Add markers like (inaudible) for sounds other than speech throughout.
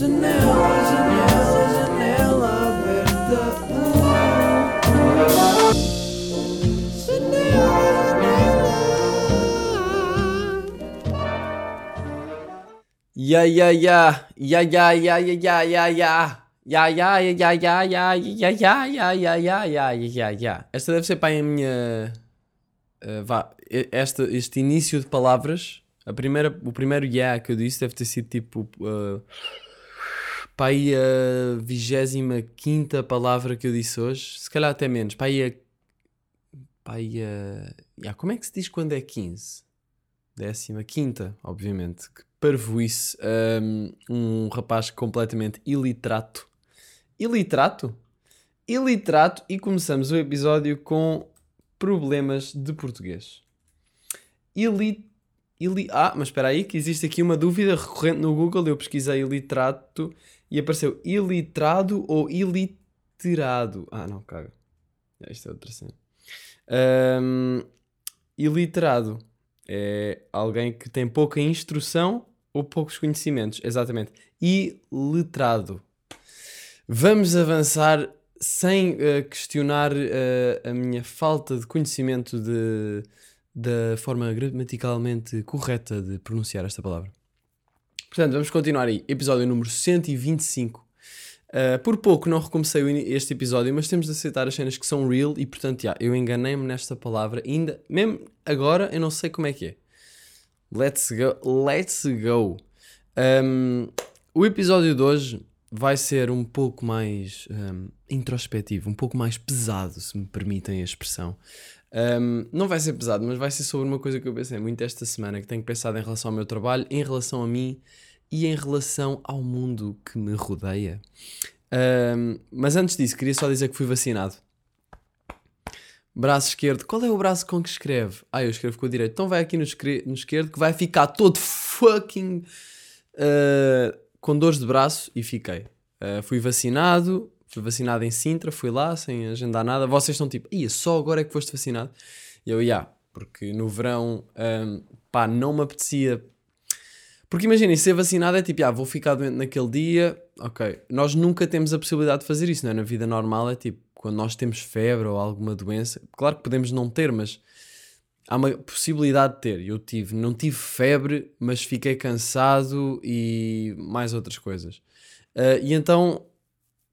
Janela, janela, janela aberta. Ya ya ya ya ya ya ya ya ya ya Ya, ya, ya, ya, ya, ya, ya, ya, ya, ya, ya, ya. Esta deve ser para a minha. eh, vá, e- esta, este início de palavras. A primeira, o primeiro ya que eu disse deve ter sido tipo. Uh, para aí a vigésima quinta palavra que eu disse hoje. Se calhar até menos. Para aí a. Para aí a. ya, como é que se diz quando é 15? Décima quinta, obviamente. Que parvoíce. Um, um rapaz completamente iliterato. Iliterato? Iliterato e começamos o episódio com problemas de português. Ili... Ili... Ah, mas espera aí que existe aqui uma dúvida recorrente no Google. Eu pesquisei iliterato e apareceu iliterado ou iliterado. Ah, não, caga. Isto é outra cena. Um, iliterado é alguém que tem pouca instrução ou poucos conhecimentos. Exatamente. Iletrado. Vamos avançar sem eh, questionar eh, a minha falta de conhecimento de, da forma gramaticalmente correta de pronunciar esta palavra. Portanto, vamos continuar aí. Episódio número 125. Uh, por pouco não recomecei este episódio, mas temos de aceitar as cenas que são real e, portanto, eu enganei-me nesta palavra. Ainda, mesmo agora, eu não sei como é que é. Let's go. Let's go. Um, o episódio de hoje vai ser um pouco mais um, introspectivo, um pouco mais pesado, se me permitem a expressão. Um, não vai ser pesado, mas vai ser sobre uma coisa que eu pensei muito esta semana, que tenho pensado em relação ao meu trabalho, em relação a mim e em relação ao mundo que me rodeia. Um, mas antes disso, queria só dizer que fui vacinado. Braço esquerdo. Qual é o braço com que escreve? Ah, eu escrevo com o direito. Então vai aqui no, no esquerdo que vai ficar todo fucking uh, com dores de braço e fiquei. Uh, fui vacinado, fui vacinado em Sintra, fui lá sem agendar nada. Vocês estão tipo, ia só agora é que foste vacinado? E eu, ia, porque no verão, um, pá, não me apetecia. Porque imaginem, ser vacinado é tipo, ah, vou ficar doente naquele dia, ok. Nós nunca temos a possibilidade de fazer isso, não é? Na vida normal é tipo, quando nós temos febre ou alguma doença, claro que podemos não ter, mas há uma possibilidade de ter. Eu tive, não tive febre, mas fiquei cansado e mais outras coisas. Ah, e então,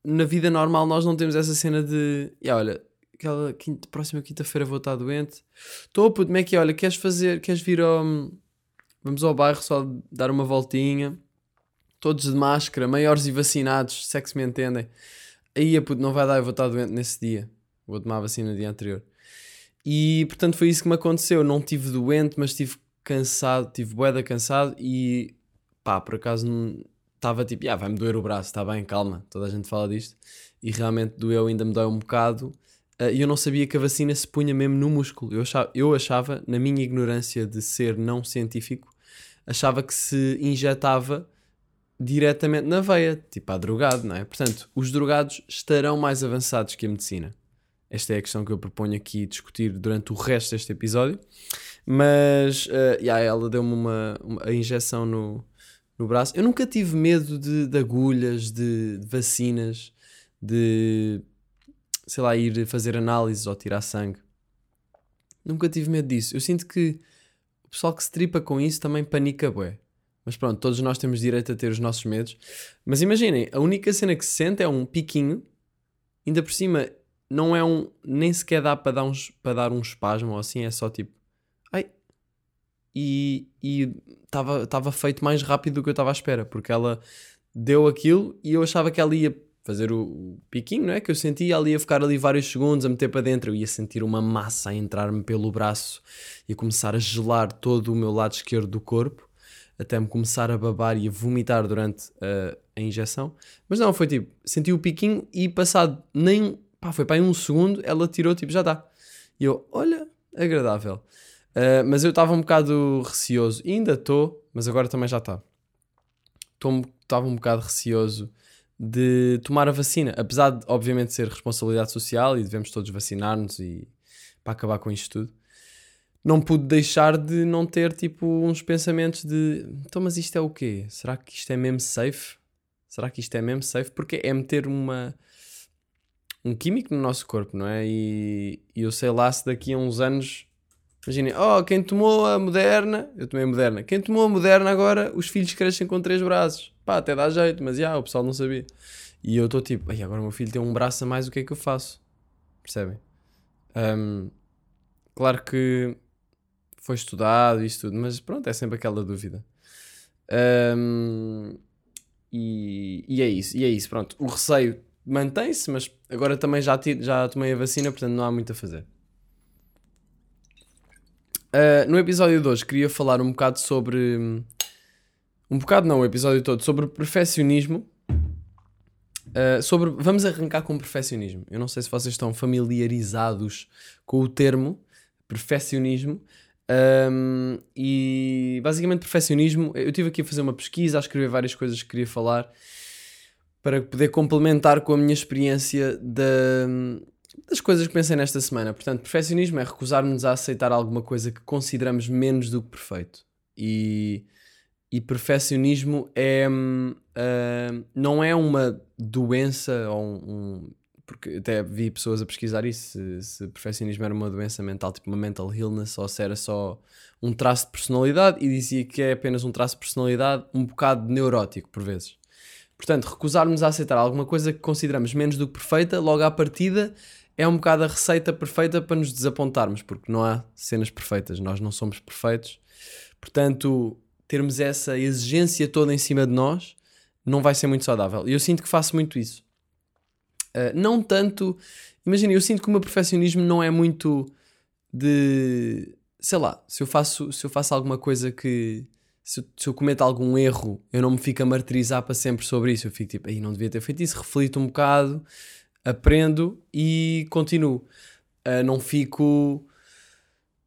na vida normal, nós não temos essa cena de, "Ya, olha, aquela quinta- próxima quinta-feira vou estar doente. Estou, puto, como é que é? Olha, queres fazer, queres vir ao. Vamos ao bairro só dar uma voltinha. Todos de máscara, maiores e vacinados, se é que se me entendem. Aí, puto, não vai dar, eu vou estar doente nesse dia. Vou tomar a vacina no dia anterior. E, portanto, foi isso que me aconteceu. Não tive doente, mas estive cansado, tive boeda cansado e, pá, por acaso estava tipo, ah, vai-me doer o braço, está bem, calma, toda a gente fala disto. E realmente doeu, ainda me dói um bocado. Ah, E eu não sabia que a vacina se punha mesmo no músculo. Eu achava, eu achava, na minha ignorância de ser não científico, achava que se injetava diretamente na veia, tipo a drogado, não é? Portanto, os drogados estarão mais avançados que a medicina. Esta é a questão que eu proponho aqui discutir durante o resto deste episódio. Mas, eh, yeah, ela deu-me uma, uma- a injeção no, no braço. Eu nunca tive medo de, de agulhas, de, de vacinas, de, sei lá, ir fazer análises ou tirar sangue. Nunca tive medo disso. Eu sinto que o pessoal que se tripa com isso também panica bué. Mas pronto, todos nós temos direito a ter os nossos medos. Mas imaginem, a única cena que se sente é um piquinho. Ainda por cima, não é um... Nem sequer dá para dar, uns, para dar um espasmo ou assim. É só tipo... E estava feito mais rápido do que eu estava à espera. Porque ela deu aquilo e eu achava que ela ia fazer o, o piquinho, não é? Que eu sentia, ela ia ficar ali vários segundos a meter para dentro. Eu ia sentir uma massa a entrar-me pelo braço e a começar a gelar todo o meu lado esquerdo do corpo até me começar a babar e a vomitar durante uh, a injeção. Mas não, foi tipo, senti o piquinho e passado nem, pá, foi para aí um segundo, ela tirou, tipo, já está. E eu, olha, agradável. Uh, mas eu estava um bocado receoso, ainda estou, mas agora também já está. Estava um bocado receoso de tomar a vacina, apesar de, obviamente, ser responsabilidade social e devemos todos vacinar-nos e para acabar com isto tudo não pude deixar de não ter tipo uns pensamentos de então, mas isto é o quê? Será que isto é mesmo safe? será que isto é mesmo safe? Porque é meter uma um químico no nosso corpo, não é? E, e eu sei lá se daqui a uns anos Imaginem, oh, quem tomou a moderna, eu tomei a moderna, quem tomou a moderna agora, os filhos crescem com três braços. Pá, até dá jeito, mas já, o pessoal não sabia. E eu estou tipo, "Ai, agora o meu filho tem um braço a mais, o que é que eu faço? Percebem? Ahm, claro que foi estudado isso tudo, mas pronto, é sempre aquela dúvida. Ahm, e, e é isso, e é isso, pronto. O receio mantém-se, mas agora também já, já tomei a vacina, portanto não há muito a fazer. Uh, no episódio de hoje queria falar um bocado sobre. Um bocado não, o episódio todo, sobre perfeccionismo. Uh, sobre, vamos arrancar com perfeccionismo. Eu não sei se vocês estão familiarizados com o termo perfeccionismo. Um, e basicamente, perfeccionismo. Eu tive aqui a fazer uma pesquisa, a escrever várias coisas que queria falar para poder complementar com a minha experiência da, das coisas que pensei nesta semana. Portanto, perfeccionismo é recusar-nos a aceitar alguma coisa que consideramos menos do que perfeito. E, e perfeccionismo é, ah, não é uma doença ou um, um- Porque até vi pessoas a pesquisar isso, se, se perfeccionismo era uma doença mental, tipo uma mental illness, ou se era só um traço de personalidade, e dizia que é apenas um traço de personalidade um bocado neurótico, por vezes. Portanto, recusarmos a aceitar alguma coisa que consideramos menos do que perfeita, logo à partida, é um bocado a receita perfeita para nos desapontarmos, porque não há cenas perfeitas, nós não somos perfeitos. Portanto, termos essa exigência toda em cima de nós não vai ser muito saudável. E eu sinto que faço muito isso. Uh, não tanto. Imagina, eu sinto que o meu perfeccionismo não é muito de. Sei lá, se eu faço, se eu faço alguma coisa que. Se se eu cometo algum erro, eu não me fico a martirizar para sempre sobre isso. Eu fico tipo, aí não devia ter feito isso, reflito um bocado, aprendo e continuo. Uh, não fico.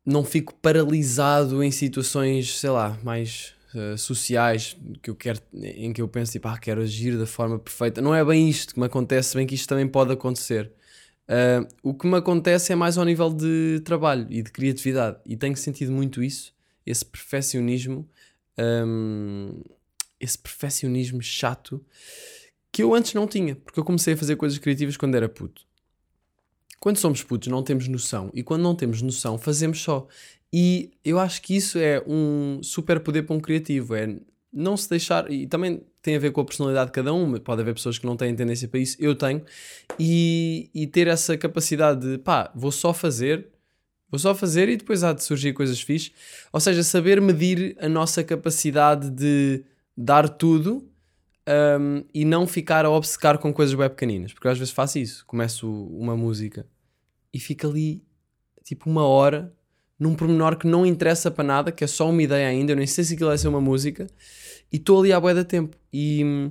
Não fico paralisado em situações, sei lá, mais uh, sociais que eu quero, em que eu penso tipo, ah, quero agir da forma perfeita. Não é bem isto que me acontece, bem que isto também pode acontecer. Uh, o que me acontece é mais ao nível de trabalho e de criatividade, e tenho sentido muito isso, esse perfeccionismo, um, esse perfeccionismo chato que eu antes não tinha, porque eu comecei a fazer coisas criativas quando era puto. Quando somos putos, não temos noção, e quando não temos noção, fazemos só. E eu acho que isso é um super poder para um criativo, é não se deixar, e também tem a ver com a personalidade de cada um, pode haver pessoas que não têm tendência para isso, eu tenho, e, e ter essa capacidade de pá, vou só fazer, vou só fazer e depois há de surgir coisas fixes. Ou seja, saber medir a nossa capacidade de dar tudo um, e não ficar a obcecar com coisas bem pequeninas, porque eu às vezes faço isso, começo uma música e fico ali tipo uma hora num pormenor que não interessa para nada, que é só uma ideia ainda, eu nem sei se aquilo vai ser uma música, e estou ali à boia da tempo. E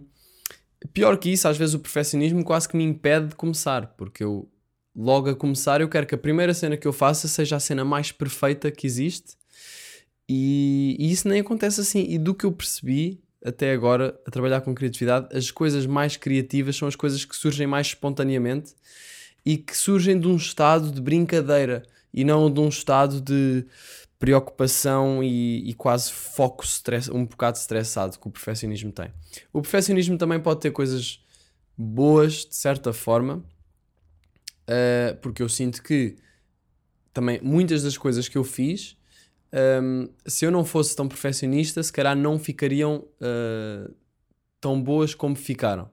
pior que isso, às vezes o perfeccionismo quase que me impede de começar, porque eu logo a começar eu quero que a primeira cena que eu faça seja a cena mais perfeita que existe, e, e isso nem acontece assim. E do que eu percebi até agora a trabalhar com criatividade, as coisas mais criativas são as coisas que surgem mais espontaneamente e que surgem de um estado de brincadeira e não de um estado de preocupação e, e quase foco stress, um bocado estressado que o perfeccionismo tem. O perfeccionismo também pode ter coisas boas, de certa forma, uh, porque eu sinto que também muitas das coisas que eu fiz, um, se eu não fosse tão perfeccionista, se calhar não ficariam uh, tão boas como ficaram.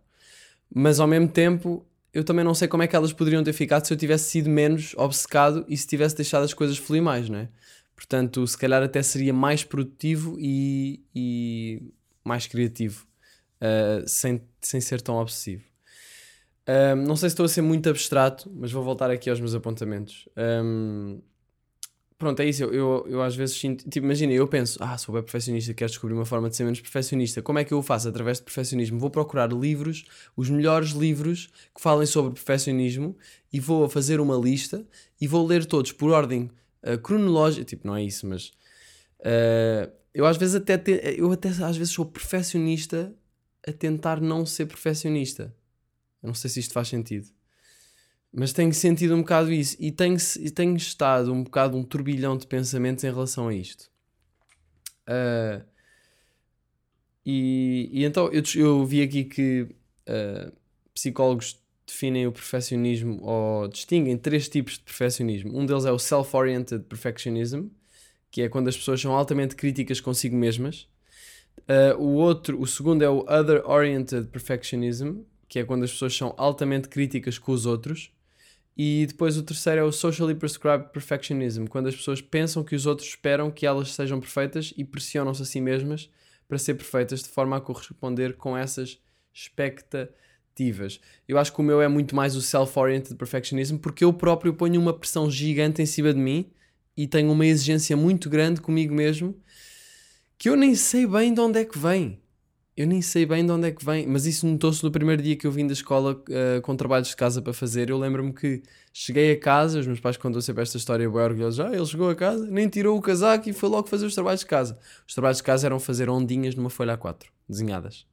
Mas ao mesmo tempo, eu também não sei como é que elas poderiam ter ficado se eu tivesse sido menos obcecado e se tivesse deixado as coisas fluir mais, não é? Portanto, se calhar até seria mais produtivo e, e mais criativo, uh, sem, sem ser tão obsessivo. Um, não sei se estou a ser muito abstrato, mas vou voltar aqui aos meus apontamentos. Um, pronto, é isso. Eu, eu, eu às vezes sinto. Tipo, imagina, eu penso, ah, sou bem perfeccionista, quero descobrir uma forma de ser menos perfeccionista. Como é que eu o faço? Através de perfeccionismo. Vou procurar livros, os melhores livros que falem sobre perfeccionismo e vou fazer uma lista e vou ler todos por ordem uh, cronológica. Tipo, não é isso, mas. Uh, eu às vezes até, te, eu até às vezes sou perfeccionista a tentar não ser perfeccionista. Eu não sei se isto faz sentido. Mas tenho sentido um bocado isso. E tenho, tenho estado um bocado um turbilhão de pensamentos em relação a isto. Uh, E, e então eu, eu vi aqui que uh, psicólogos definem o perfeccionismo ou distinguem três tipos de perfeccionismo. Um deles é o self-oriented perfectionism, que é quando as pessoas são altamente críticas consigo mesmas. Uh, o outro, o segundo é o other-oriented perfectionism, que é quando as pessoas são altamente críticas com os outros. E depois o terceiro é o socially prescribed perfectionism, quando as pessoas pensam que os outros esperam que elas sejam perfeitas e pressionam-se a si mesmas para ser perfeitas de forma a corresponder com essas expectativas. Eu acho que o meu é muito mais o self-oriented perfectionism porque eu próprio ponho uma pressão gigante em cima de mim e tenho uma exigência muito grande comigo mesmo que eu nem sei bem de onde é que vem eu nem sei bem de onde é que vem, mas isso notou-se no primeiro dia que eu vim da escola uh, com trabalhos de casa para fazer. Eu lembro-me que cheguei a casa, os meus pais contam sempre esta história bem orgulhosos. Ah, ele chegou a casa, nem tirou o casaco e foi logo fazer os trabalhos de casa. Os trabalhos de casa eram fazer ondinhas numa folha A4, desenhadas.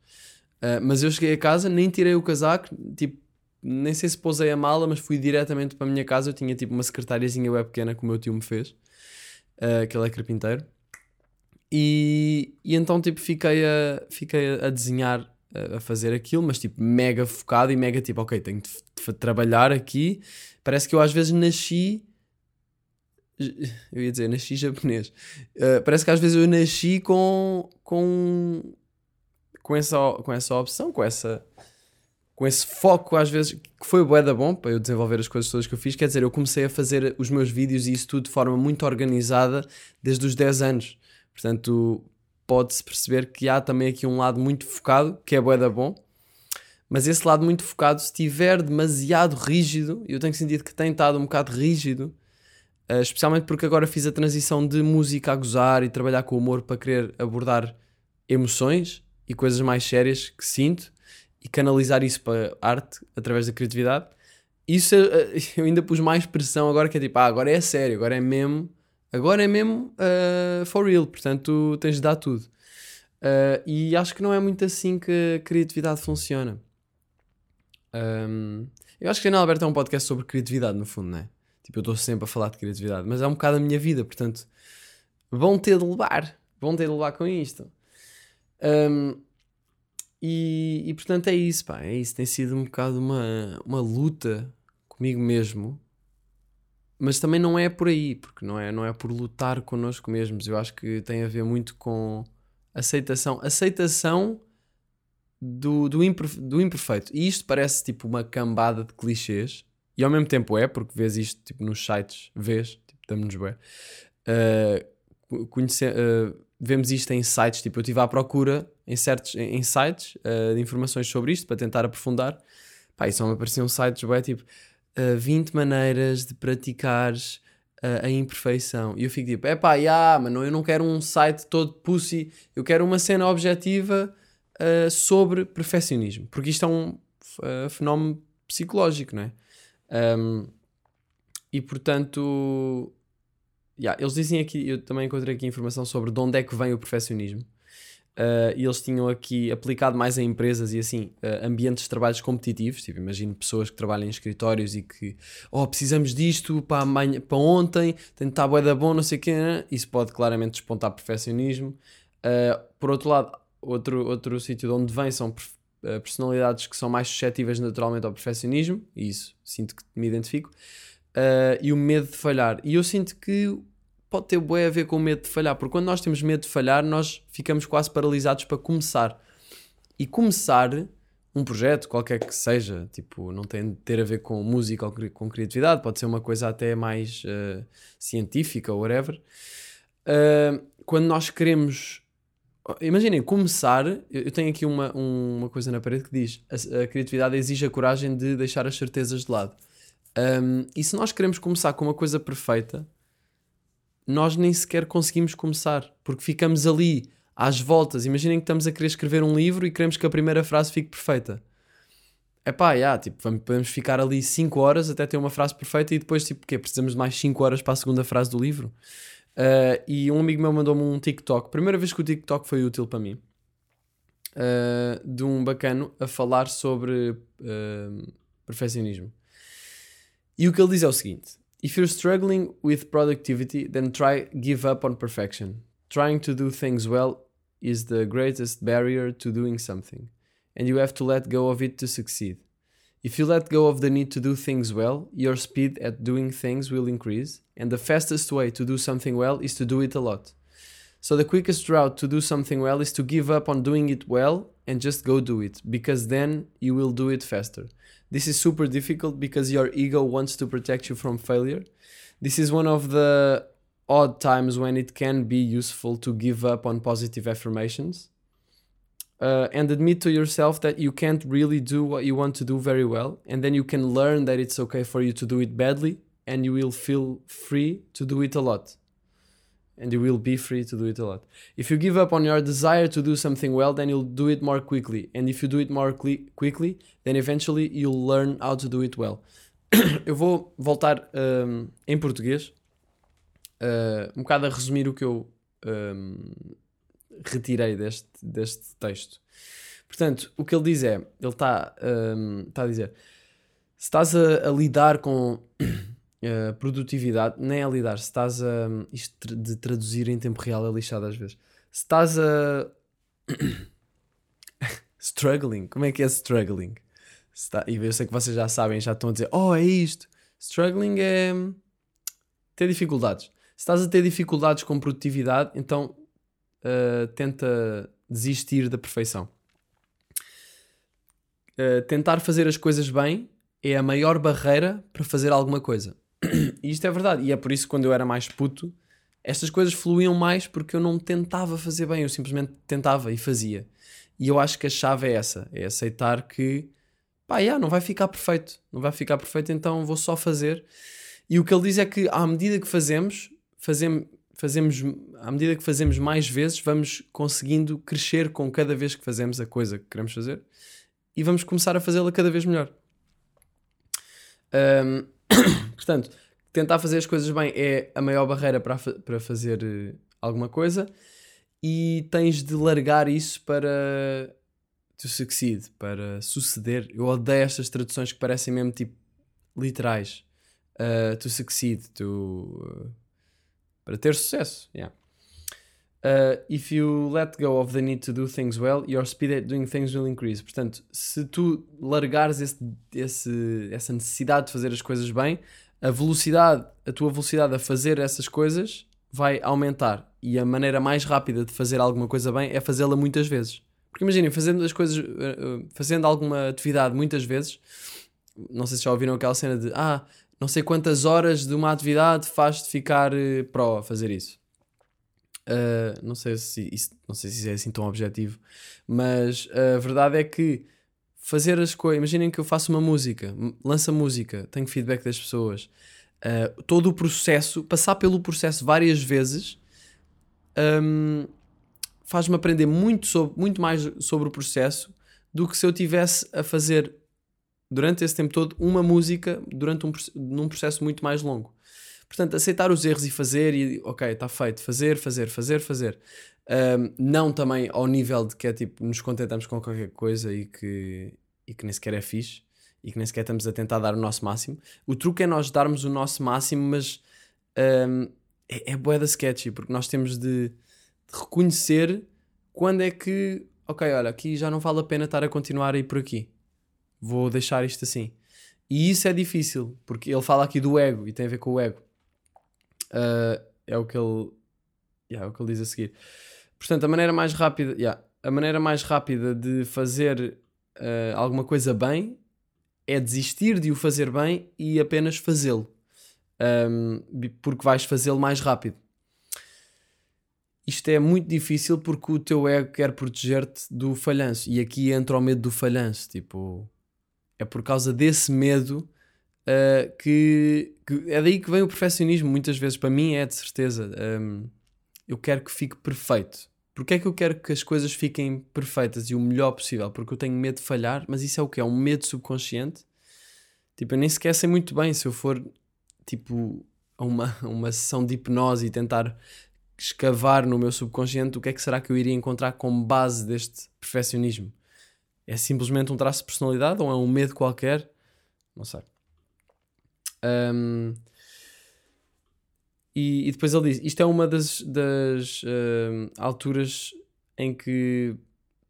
Uh, mas eu cheguei a casa, nem tirei o casaco, tipo, nem sei se pousei a mala, mas fui diretamente para a minha casa. Eu tinha tipo uma secretáriazinha web pequena que o meu tio me fez, uh, que ele é carpinteiro. E, e então, tipo, fiquei a, fiquei a desenhar, a, fazer aquilo, mas, tipo, mega focado e mega, tipo, ok, tenho de, trabalhar aqui. Parece que eu às vezes nasci. (laughs) Eu ia dizer, nasci japonês. Uh, parece que às vezes eu nasci com, com, com, essa, com essa opção, com essa com esse foco, às vezes, que foi bué da bom para eu desenvolver as coisas todas que eu fiz. Quer dizer, eu comecei a fazer os meus vídeos e isso tudo de forma muito organizada desde os 10 anos. Portanto, pode-se perceber que há também aqui um lado muito focado, que é bué da bom, mas esse lado muito focado, se estiver demasiado rígido, eu tenho sentido que tem estado um bocado rígido, uh, especialmente porque agora fiz a transição de música a gozar e trabalhar com o humor para querer abordar emoções e coisas mais sérias que sinto e canalizar isso para arte através da criatividade. Isso uh, (laughs) eu ainda pus mais pressão agora que é tipo, ah, agora é sério, agora é mesmo Agora é mesmo uh, for real, portanto tens de dar tudo. Uh, e acho que não é muito assim que a criatividade funciona. Um, eu acho que Canal Aberto é um podcast sobre criatividade, no fundo, não é? Tipo, eu estou sempre a falar de criatividade, mas é um bocado a minha vida, portanto, vão ter de levar, vão ter de levar com isto. Um, e, e portanto é isso, pá, é isso. Tem sido um bocado uma, uma luta comigo mesmo mas também não é por aí, porque não é, não é por lutar connosco mesmos. Eu acho que tem a ver muito com aceitação. Aceitação do, do, imperfe do imperfeito. E isto parece tipo uma cambada de clichês, e ao mesmo tempo é, porque vês isto tipo, nos sites, vês, tipo, damos-nos bem. Uh, uh, vemos isto em sites, tipo, eu estive à procura em certos em sites uh, de informações sobre isto para tentar aprofundar. Pá, e só me apareciam sites, bem, tipo uh, 20 maneiras de praticares uh, a imperfeição. E eu fico tipo, é pá, yeah, mano, eu não quero um site todo pussy, eu quero uma cena objetiva uh, sobre perfeccionismo, porque isto é um fenómeno psicológico, não é? Um, e portanto, yeah, eles dizem aqui, eu também encontrei aqui informação sobre de onde é que vem o perfeccionismo. Uh, e eles tinham aqui aplicado mais em empresas e assim, uh, ambientes de trabalhos competitivos. Tipo, imagino pessoas que trabalham em escritórios e que, oh, precisamos disto para, amanhã, para ontem, tem de estar bué da bom, não sei o quê. Né? Isso pode claramente despontar perfeccionismo. Uh, por outro lado, outro, outro sítio de onde vem são personalidades que são mais suscetíveis naturalmente ao perfeccionismo, e isso sinto que me identifico, e o medo de falhar. E eu sinto que pode ter bué a ver com o medo de falhar, porque quando nós temos medo de falhar, nós ficamos quase paralisados para começar. E começar um projeto, qualquer que seja, tipo, não tem de ter a ver com música ou com criatividade, pode ser uma coisa até mais uh, científica ou whatever. Uh, quando nós queremos. Imaginem, começar. Eu tenho aqui uma, uma coisa na parede que diz: a, a criatividade exige a coragem de deixar as certezas de lado. Um, e se nós queremos começar com uma coisa perfeita, nós nem sequer conseguimos começar, porque ficamos ali às voltas. Imaginem que estamos a querer escrever um livro e queremos que a primeira frase fique perfeita. É pá, yeah, tipo, podemos ficar ali 5 horas até ter uma frase perfeita e depois, tipo, quê? Precisamos de mais 5 horas para a segunda frase do livro. Uh, e um amigo meu mandou-me um TikTok, primeira vez que o TikTok foi útil para mim, uh, de um bacano a falar sobre uh, perfeccionismo. E o que ele diz é o seguinte: If you're struggling with productivity, then try give up on perfection. Trying to do things well is the greatest barrier to doing something, and you have to let go of it to succeed. If you let go of the need to do things well, your speed at doing things will increase, and the fastest way to do something well is to do it a lot. So, the quickest route to do something well is to give up on doing it well and just go do it, because then you will do it faster. This is super difficult because your ego wants to protect you from failure. This is one of the odd times when it can be useful to give up on positive affirmations uh, and admit to yourself that you can't really do what you want to do very well. And then you can learn that it's okay for you to do it badly and you will feel free to do it a lot. And you will be free to do it a lot. If you give up on your desire to do something well, then you'll do it more quickly. And if you do it more quickly, then eventually you'll learn how to do it well. (coughs) Eu vou voltar um, em português, uh, um bocado a resumir o que eu um, retirei deste, deste texto. Portanto, o que ele diz é: ele está um, tá a dizer, se estás a, a lidar com uh, produtividade, nem a lidar, se estás a. Isto de traduzir em tempo real é lixado às vezes. Se estás a. (coughs) struggling, como é que é struggling? Tá- e eu sei que vocês já sabem, já estão a dizer: Oh, é isto. Struggling é ter dificuldades. Se estás a ter dificuldades com produtividade, então uh, tenta desistir da perfeição. Uh, tentar fazer as coisas bem é a maior barreira para fazer alguma coisa. E isto é verdade. E é por isso que quando eu era mais puto, estas coisas fluíam mais porque eu não tentava fazer bem, eu simplesmente tentava e fazia. E eu acho que a chave é essa: é aceitar que pá, yeah, não vai ficar perfeito, não vai ficar perfeito, então vou só fazer. E o que ele diz é que à medida que fazemos, fazemos, fazemos à medida que fazemos mais vezes, vamos conseguindo crescer com cada vez que fazemos a coisa que queremos fazer e vamos começar a fazê-la cada vez melhor. Um, (coughs) portanto, tentar fazer as coisas bem é a maior barreira para, para fazer uh, alguma coisa e tens de largar isso para to succeed, para suceder. Eu odeio estas traduções que parecem mesmo tipo literais. Uh, to succeed, to, uh, para ter sucesso. Yeah. Uh, if you let go of the need to do things well, your speed at doing things will increase. Portanto, se tu largares esse, esse, essa necessidade de fazer as coisas bem, a velocidade, a tua velocidade a fazer essas coisas vai aumentar. E a maneira mais rápida de fazer alguma coisa bem é fazê-la muitas vezes. Porque imaginem, fazendo as coisas, uh, fazendo alguma atividade muitas vezes, não sei se já ouviram aquela cena de ah, não sei quantas horas de uma atividade faz-te ficar uh, pró a fazer isso. Uh, não, sei se isso, não sei se é assim tão objetivo, mas a verdade é que fazer as coisas. Imaginem que eu faço uma música, lanço a música, tenho feedback das pessoas. Uh, todo o processo, passar pelo processo várias vezes, um, faz-me aprender muito, sobre, muito mais sobre o processo do que se eu tivesse a fazer durante esse tempo todo uma música durante um num processo muito mais longo. Portanto, aceitar os erros e fazer, e ok, está feito, fazer, fazer, fazer, fazer. Um, não também ao nível de que é tipo, nos contentamos com qualquer coisa e que, e que nem sequer é fixe e que nem sequer estamos a tentar dar o nosso máximo. O truque é nós darmos o nosso máximo, mas um, é, é bué da sketchy, porque nós temos de, de reconhecer quando é que, ok, olha, aqui já não vale a pena estar a continuar a ir por aqui. Vou deixar isto assim. E isso é difícil, porque ele fala aqui do ego e tem a ver com o ego. Uh, é o que ele yeah, é o que ele diz a seguir. Portanto, a maneira mais rápida, yeah, a maneira mais rápida de fazer uh, alguma coisa bem é desistir de o fazer bem e apenas fazê-lo. Um, porque vais fazê-lo mais rápido. Isto é muito difícil porque o teu ego quer proteger-te do falhanço. E aqui entra o medo do falhanço. Tipo, é por causa desse medo uh, que, que, é daí que vem o perfeccionismo. Muitas vezes, para mim, é de certeza. Um, eu quero que fique perfeito. Porquê é que eu quero que as coisas fiquem perfeitas e o melhor possível? Porque eu tenho medo de falhar, mas isso é o que? É um medo subconsciente. Tipo, eu nem sequer sei muito bem se eu for, tipo, a uma, (laughs) uma sessão de hipnose e tentar escavar no meu subconsciente o que é que será que eu iria encontrar como base deste perfeccionismo. É simplesmente um traço de personalidade ou é um medo qualquer? Não sei. Um, e, e, depois ele diz: Isto é uma das, das uh, alturas em que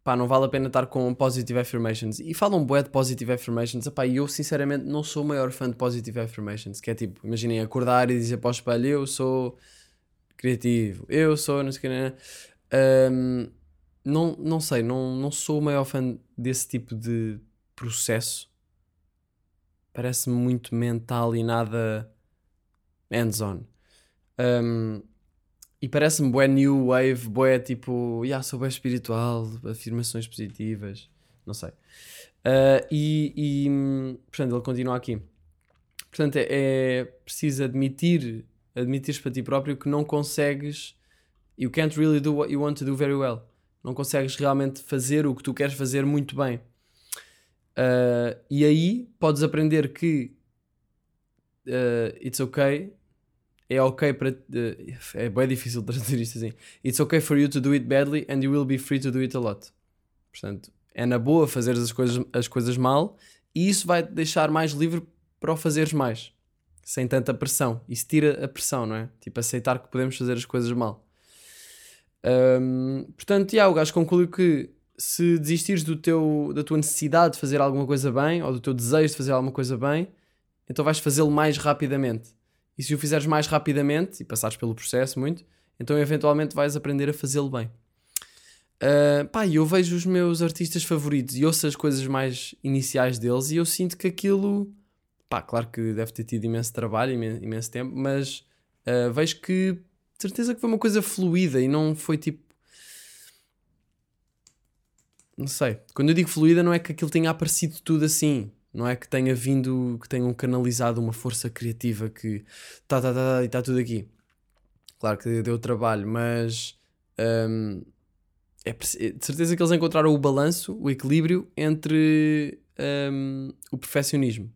pá, não vale a pena estar com positive affirmations. E falam bué de positive affirmations. Epá, eu sinceramente não sou o maior fã de positive affirmations. Que é tipo, imaginem acordar e dizer para o espelho: Eu sou criativo, eu sou não sei o que. Né? Um, não, não sei, não, não sou o maior fã desse tipo de processo. Parece-me muito mental e nada hands-on. Um, e parece-me bué new wave, bué tipo, yeah, sou bué espiritual, afirmações positivas, não sei. Uh, e, e, portanto, ele continua aqui. Portanto, é, é preciso admitir, admitir para ti próprio que não consegues, you can't really do what you want to do very well. Não consegues realmente fazer o que tu queres fazer muito bem. Uh, e aí podes aprender que uh, it's okay é ok para. Uh, é bem difícil (laughs) traduzir isto assim. It's okay for you to do it badly and you will be free to do it a lot. Portanto, é na boa fazer as coisas, as coisas mal e isso vai te deixar mais livre para o fazeres mais. Sem tanta pressão. Isso tira a pressão, não é? Tipo, aceitar que podemos fazer as coisas mal. Um, portanto, yeah, o gajo conclui que se desistires do teu, da tua necessidade de fazer alguma coisa bem ou do teu desejo de fazer alguma coisa bem, então vais fazê-lo mais rapidamente. E se o fizeres mais rapidamente e passares pelo processo muito, então eventualmente vais aprender a fazê-lo bem. Uh, pá, eu vejo os meus artistas favoritos e ouço as coisas mais iniciais deles e eu sinto que aquilo, pá, claro que deve ter tido imenso trabalho, imenso, imenso tempo, mas uh, vejo que de certeza que foi uma coisa fluida e não foi tipo. Não sei. Quando eu digo fluida, não é que aquilo tenha aparecido tudo assim. Não é que tenha vindo, que tenham canalizado uma força criativa que tá, tá, tá, tá e está tudo aqui. Claro que deu trabalho, mas um, é, de certeza que eles encontraram o balanço, o equilíbrio entre um, o perfeccionismo.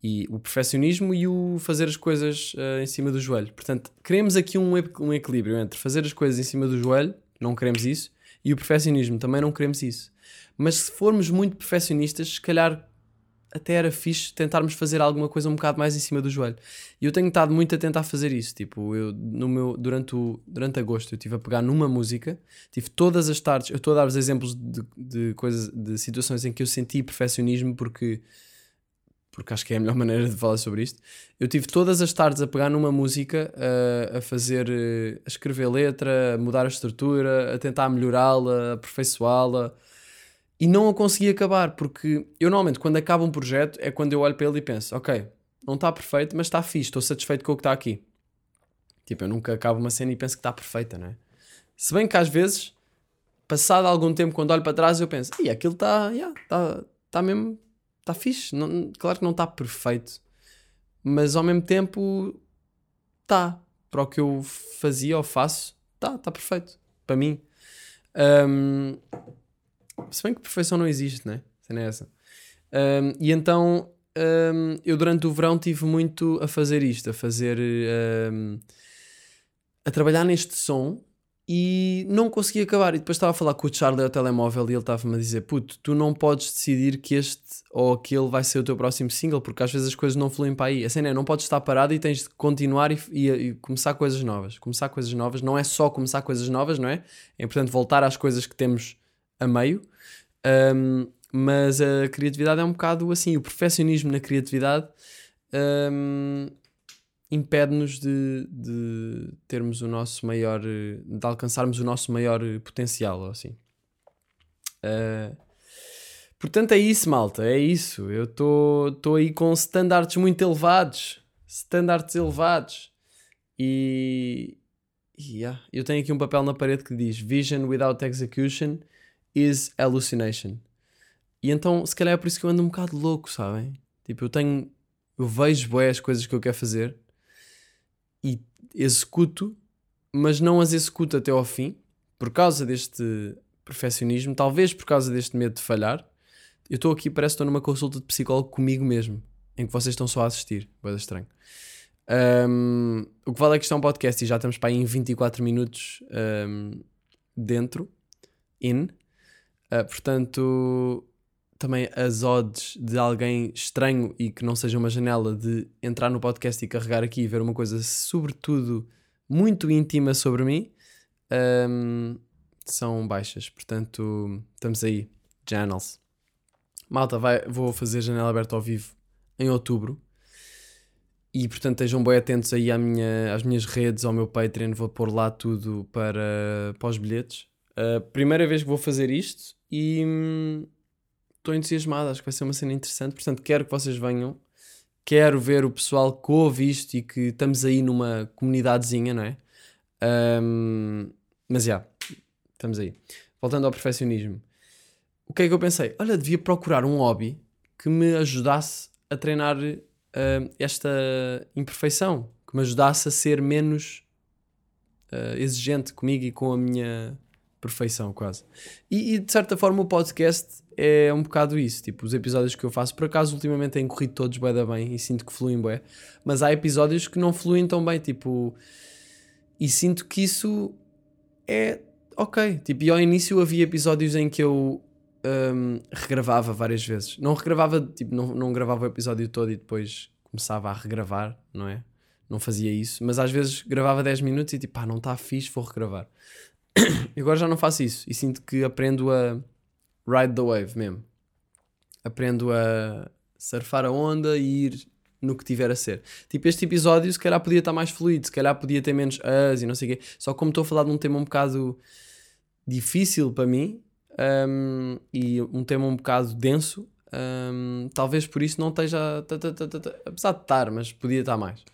E o perfeccionismo e o fazer as coisas uh, em cima do joelho. Portanto, queremos aqui um, um equilíbrio entre fazer as coisas em cima do joelho, não queremos isso, e o perfeccionismo, também não queremos isso. Mas se formos muito perfeccionistas, se calhar até era fixe tentarmos fazer alguma coisa um bocado mais em cima do joelho. E eu tenho estado muito a tentar fazer isso. Tipo, eu no meu, durante, o, durante agosto eu estive a pegar numa música, tive todas as tardes, eu estou a dar-vos exemplos de, de coisas, de situações em que eu senti perfeccionismo porque porque acho que é a melhor (laughs) maneira de falar sobre isto. Eu tive todas as tardes a pegar numa música, a, a fazer, a escrever letra, a mudar a estrutura, a tentar melhorá-la, aperfeiçoá-la, e não a consegui acabar, porque eu normalmente quando acabo um projeto é quando eu olho para ele e penso, ok, não está perfeito, mas está fixe, estou satisfeito com o que está aqui. Tipo, eu nunca acabo uma cena e penso que está perfeita, não é? Se bem que às vezes, passado algum tempo, quando olho para trás, eu penso, e aquilo está, yeah, está, está mesmo, está fixe. Não, claro que não está perfeito, mas ao mesmo tempo está. Para o que eu fazia ou faço, está, está perfeito. Para mim. Um, se bem que perfeição não existe, né? Cena é essa. Um, e então um, eu durante o verão tive muito a fazer isto, a fazer. Um, a trabalhar neste som e não consegui acabar. E depois estava a falar com o Charlie ao telemóvel e ele estava-me a dizer: Puto, tu não podes decidir que este ou aquele vai ser o teu próximo single, porque às vezes as coisas não fluem para aí. A cena é: não podes estar parado e tens de continuar e, e, e, começar coisas novas. Começar coisas novas não é só começar coisas novas, não é? É importante voltar às coisas que temos a meio. Um, mas a criatividade é um bocado assim, o perfeccionismo na criatividade um, impede-nos de, de, termos o nosso maior, de alcançarmos o nosso maior potencial, assim. Uh, portanto, é isso, malta, é isso. Eu estou aí com standards muito elevados, standards elevados, e, yeah, eu tenho aqui um papel na parede que diz Vision without execution is hallucination. E então, se calhar é por isso que eu ando um bocado louco, sabem? Tipo, eu tenho. Eu vejo boé as coisas que eu quero fazer e executo, mas não as executo até ao fim, por causa deste perfeccionismo, talvez por causa deste medo de falhar. Eu estou aqui, parece que estou numa consulta de psicólogo comigo mesmo, em que vocês estão só a assistir. Coisa estranho. Um, o que vale é que isto é um podcast e já estamos para aí em 24 minutos um, dentro, in. Uh, portanto, também as odds de alguém estranho e que não seja uma janela de entrar no podcast e carregar aqui e ver uma coisa, sobretudo, muito íntima sobre mim, um, são baixas. Portanto, estamos aí. Channels. Malta, vai, vou fazer janela aberta ao vivo em outubro. E portanto estejam bem atentos aí à minha, às minhas redes, ao meu Patreon, vou pôr lá tudo para, para os bilhetes. Uh, primeira vez que vou fazer isto e hum, estou entusiasmado, acho que vai ser uma cena interessante. Portanto, quero que vocês venham, quero ver o pessoal que ouve isto e que estamos aí numa comunidadezinha, não é? Um, mas já, estamos aí. Voltando ao perfeccionismo, o que é que eu pensei? Olha, devia procurar um hobby que me ajudasse a treinar uh, esta imperfeição, que me ajudasse a ser menos uh, exigente comigo e com a minha perfeição, quase. E, e, de certa forma o podcast é um bocado isso. Tipo, os episódios que eu faço, por acaso, ultimamente têm corrido todos bem da bem e sinto que fluem bem, mas há episódios que não fluem tão bem, tipo. E sinto que isso é ok. Tipo, e ao início havia episódios em que eu um, regravava várias vezes. Não regravava, tipo, não, não gravava o episódio todo e depois começava a regravar, não é? Não fazia isso, mas às vezes gravava 10 minutos e tipo, pá, não está fixe, vou regravar. (coughs) e agora já não faço isso e sinto que aprendo a ride the wave mesmo. Aprendo a surfar a onda e ir no que tiver a ser. Tipo, este episódio se calhar podia estar mais fluido, se calhar podia ter menos as e não sei o quê. Só como estou a falar de um tema um bocado difícil para mim, um, e um tema um bocado denso. Um, talvez por isso não esteja. Apesar de estar, mas podia estar mais.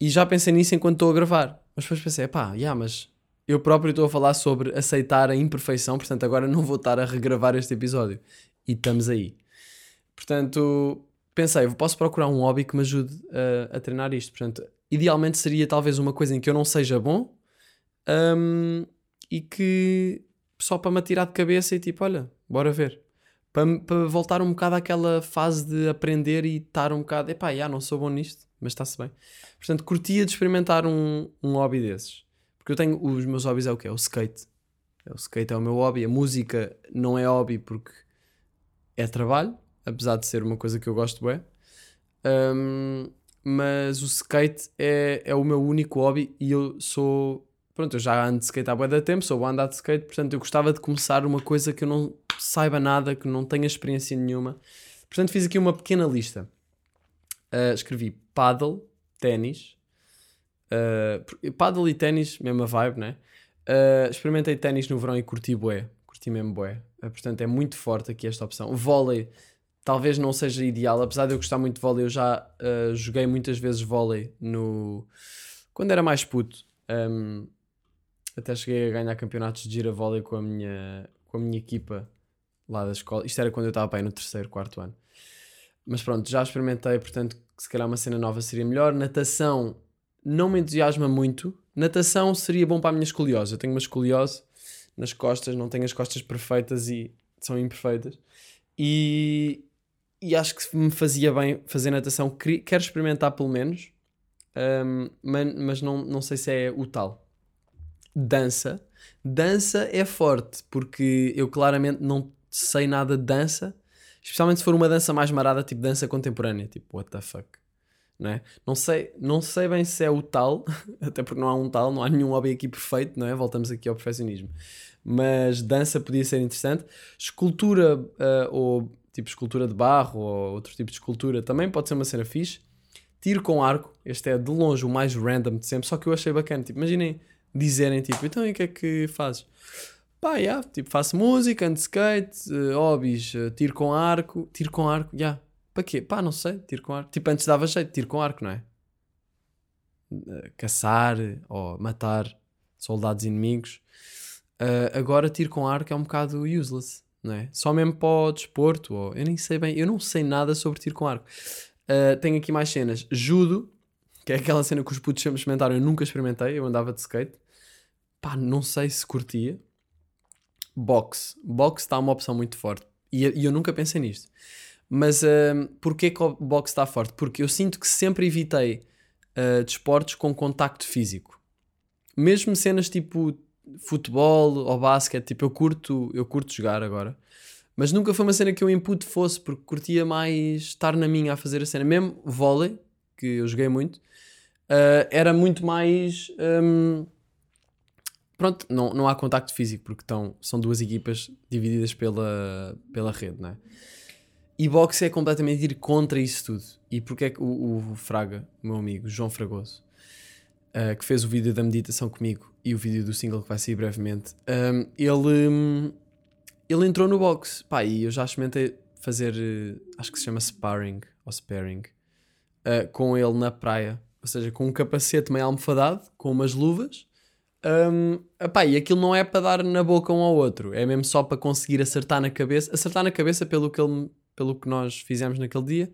E já pensei nisso enquanto estou a gravar. Mas depois pensei, pá, yeah, mas eu próprio estou a falar sobre aceitar a imperfeição, portanto agora não vou estar a regravar este episódio. E estamos aí. Portanto, pensei, posso procurar um hobby que me ajude a, a treinar isto. Portanto, idealmente seria talvez uma coisa em que eu não seja bom um, e que só para me atirar de cabeça e tipo, olha, bora ver. Para, para voltar um bocado àquela fase de aprender e estar um bocado, epá, já não sou bom nisto, mas está-se bem. Portanto, curtia de experimentar um, um hobby desses. Porque eu tenho, os meus hobbies é o quê? É o skate. É o skate é o meu hobby. A música não é hobby porque é trabalho, apesar de ser uma coisa que eu gosto bem. Um, mas o skate é, é o meu único hobby e eu sou pronto, eu já ando de skate há bué da tempo, sou bom andar de skate, portanto eu gostava de começar uma coisa que eu não saiba nada, que não tenha experiência nenhuma. Portanto fiz aqui uma pequena lista. Uh, escrevi paddle, ténis, uh, paddle e ténis, mesma vibe, né? Uh, experimentei ténis no verão e curti bué, curti mesmo bué. Uh, portanto é muito forte aqui esta opção. Vôlei talvez não seja ideal, apesar de eu gostar muito de vôlei, eu já uh, joguei muitas vezes vôlei no... quando era mais puto. Um, até cheguei a ganhar campeonatos de gira vôlei com a minha, com a minha equipa lá da escola. Isto era quando eu estava bem no terceiro, quarto ano. Mas pronto, já experimentei, portanto, se calhar uma cena nova seria melhor. Natação não me entusiasma muito. Natação seria bom para a minha escoliose. Eu tenho uma escoliose nas costas, não tenho as costas perfeitas e são imperfeitas. E, e acho que me fazia bem fazer natação. Quero experimentar pelo menos, um, mas, mas não, não sei se é o tal dança. Dança é forte, porque eu claramente não sei nada de dança, especialmente se for uma dança mais marada, tipo dança contemporânea, tipo what the fuck. Não, é? não, sei, não sei bem se é o tal, (laughs) até porque não há um tal, não há nenhum hobby aqui perfeito, não é? Voltamos aqui ao perfeccionismo. Mas dança podia ser interessante. Escultura, uh, ou tipo escultura de barro, ou outro tipo de escultura, também pode ser uma cena fixe. Tiro com arco, este é de longe o mais random de sempre, só que eu achei bacana. Tipo, imaginem dizerem tipo, então e o que é que fazes? Pá, yeah, tipo, faço música, ando skate, uh, hobbies, uh, tiro com arco, tiro com arco, já. Yeah. Para quê? Pá, não sei, tiro com arco. Tipo, antes dava jeito, tiro com arco, não é? Uh, caçar ou matar soldados inimigos. Uh, agora tiro com arco é um bocado useless, não é? Só mesmo para o desporto, ou eu nem sei bem, eu não sei nada sobre tiro com arco. Uh, tenho aqui mais cenas. Judo, que é aquela cena que os putos sempre experimentaram, eu nunca experimentei, eu andava de skate pá, não sei se curtia. Box. Box está uma opção muito forte. E eu nunca pensei nisto. Mas uh, porquê que o box está forte? Porque eu sinto que sempre evitei uh, desportos com contacto físico. Mesmo cenas tipo futebol ou basquete, tipo, eu curto, eu curto jogar agora. Mas nunca foi uma cena que eu input fosse, porque curtia mais estar na minha a fazer a cena. Mesmo vôlei, que eu joguei muito, uh, era muito mais. Um, pronto, não, não há contacto físico porque são duas equipas divididas pela, pela rede, não é? E boxe é completamente ir contra isso tudo. E porque é que o, o Fraga, meu amigo, João Fragoso, uh, que fez o vídeo da meditação comigo e o vídeo do single que vai sair brevemente, um, ele, um, ele entrou no boxe. Pá, e eu já experimentei fazer, uh, acho que se chama sparring ou sparring, uh, com ele na praia. Ou seja, com um capacete meio almofadado, com umas luvas. Um, epá, e aquilo não é para dar na boca um ao outro, é mesmo só para conseguir acertar na cabeça. Acertar na cabeça, pelo que, ele, pelo que nós fizemos naquele dia,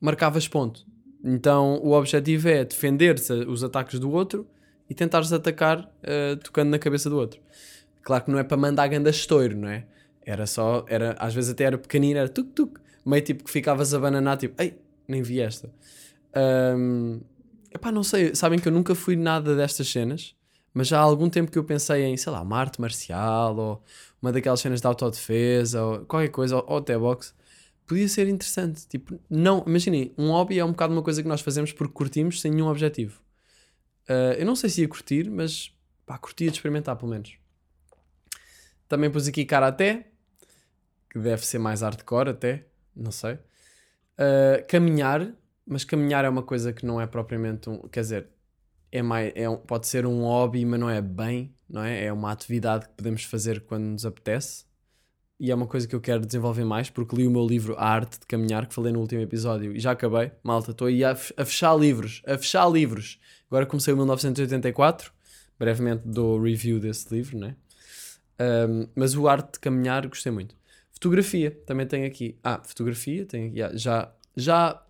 marcavas ponto. Então o objetivo é defender-se os ataques do outro e tentares atacar uh, tocando na cabeça do outro. Claro que não é para mandar ganda estouro, não é? Era só, era, às vezes até era pequenino, era tuk-tuk, meio tipo que ficavas a bananar, tipo, ei, nem vi esta. Um, epá, não sei, sabem que eu nunca fui nada destas cenas, mas já há algum tempo que eu pensei em, sei lá, uma arte marcial ou uma daquelas cenas de autodefesa ou qualquer coisa, ou, ou até boxe podia ser interessante. Tipo, não, imaginem, um hobby é um bocado uma coisa que nós fazemos porque curtimos sem nenhum objetivo. Uh, eu não sei se ia curtir, mas pá, curtia de experimentar pelo menos. Também pus aqui Karaté, que deve ser mais hardcore até, não sei. Uh, caminhar, mas caminhar é uma coisa que não é propriamente um. Quer dizer, é mais, é um, pode ser um hobby, mas não é bem, não é? É uma atividade que podemos fazer quando nos apetece e é uma coisa que eu quero desenvolver mais porque li o meu livro A Arte de Caminhar, que falei no último episódio e já acabei. Malta, estou aí a, fechar livros, a fechar livros. Agora comecei o 1984, brevemente dou review desse livro, né? Um, mas o Arte de Caminhar gostei muito. Fotografia, também tenho aqui. Ah, fotografia, tenho aqui. Já, já,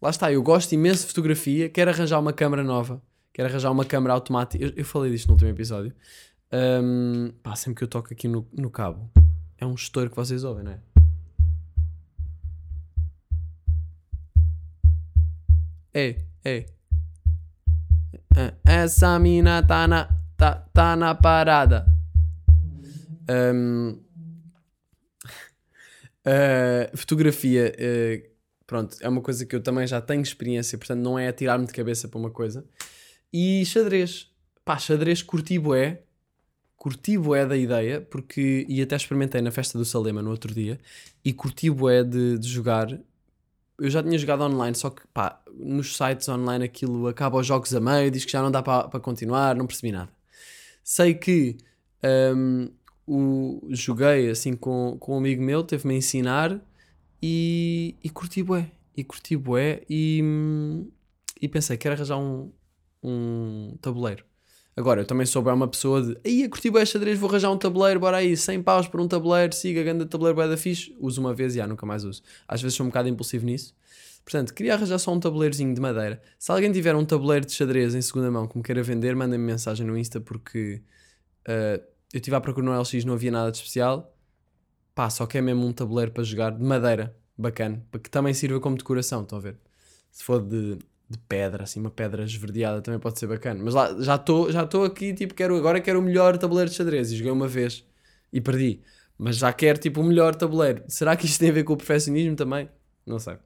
lá está, eu gosto imenso de fotografia, quero arranjar uma câmera nova, quero arranjar uma câmera automática. Eu, eu falei disto no último episódio. Um, pá, sempre que eu toco aqui no, no cabo é um estouro que vocês ouvem, não é? Ei, ei. Ah, essa mina tá na, tá, tá na parada. Um, uh, ah, fotografia, uh, pronto, é uma coisa que eu também já tenho experiência, portanto não é atirar-me de cabeça para uma coisa. E xadrez, pá, xadrez curti bué, curti bué da ideia, porque, e até experimentei na festa do Salema no outro dia, e curti bué de, de jogar. Eu já tinha jogado online, só que pá, nos sites online aquilo acaba os jogos a meio, diz que já não dá para continuar, não percebi nada. Sei que um, o, joguei assim com, com um amigo meu, teve-me a ensinar e, e curti bué. E curti bué e, hum, e pensei, quero arranjar um, um tabuleiro. Agora, eu também sou bem uma pessoa de aí a curtir bem xadrez, vou arranjar um tabuleiro, bora aí, 100 paus por um tabuleiro, siga, ganda tabuleiro, bué da fixe, uso uma vez e ah, nunca mais uso. Às vezes sou um bocado impulsivo nisso. Portanto, queria arranjar só um tabuleirozinho de madeira. Se alguém tiver um tabuleiro de xadrez em segunda mão que me queira vender, mandem-me mensagem no Insta porque uh, eu estive à procura no LX, não havia nada de especial. Pá, só que é mesmo um tabuleiro para jogar de madeira, bacana, para que também sirva como decoração, estão a ver? Se for de de pedra, assim, uma pedra esverdeada também pode ser bacana. Mas lá já estou já estou aqui, tipo, quero, agora quero o melhor tabuleiro de xadrez. E joguei uma vez e perdi. Mas já quero, tipo, o melhor tabuleiro. Será que isto tem a ver com o perfeccionismo também? Não sei.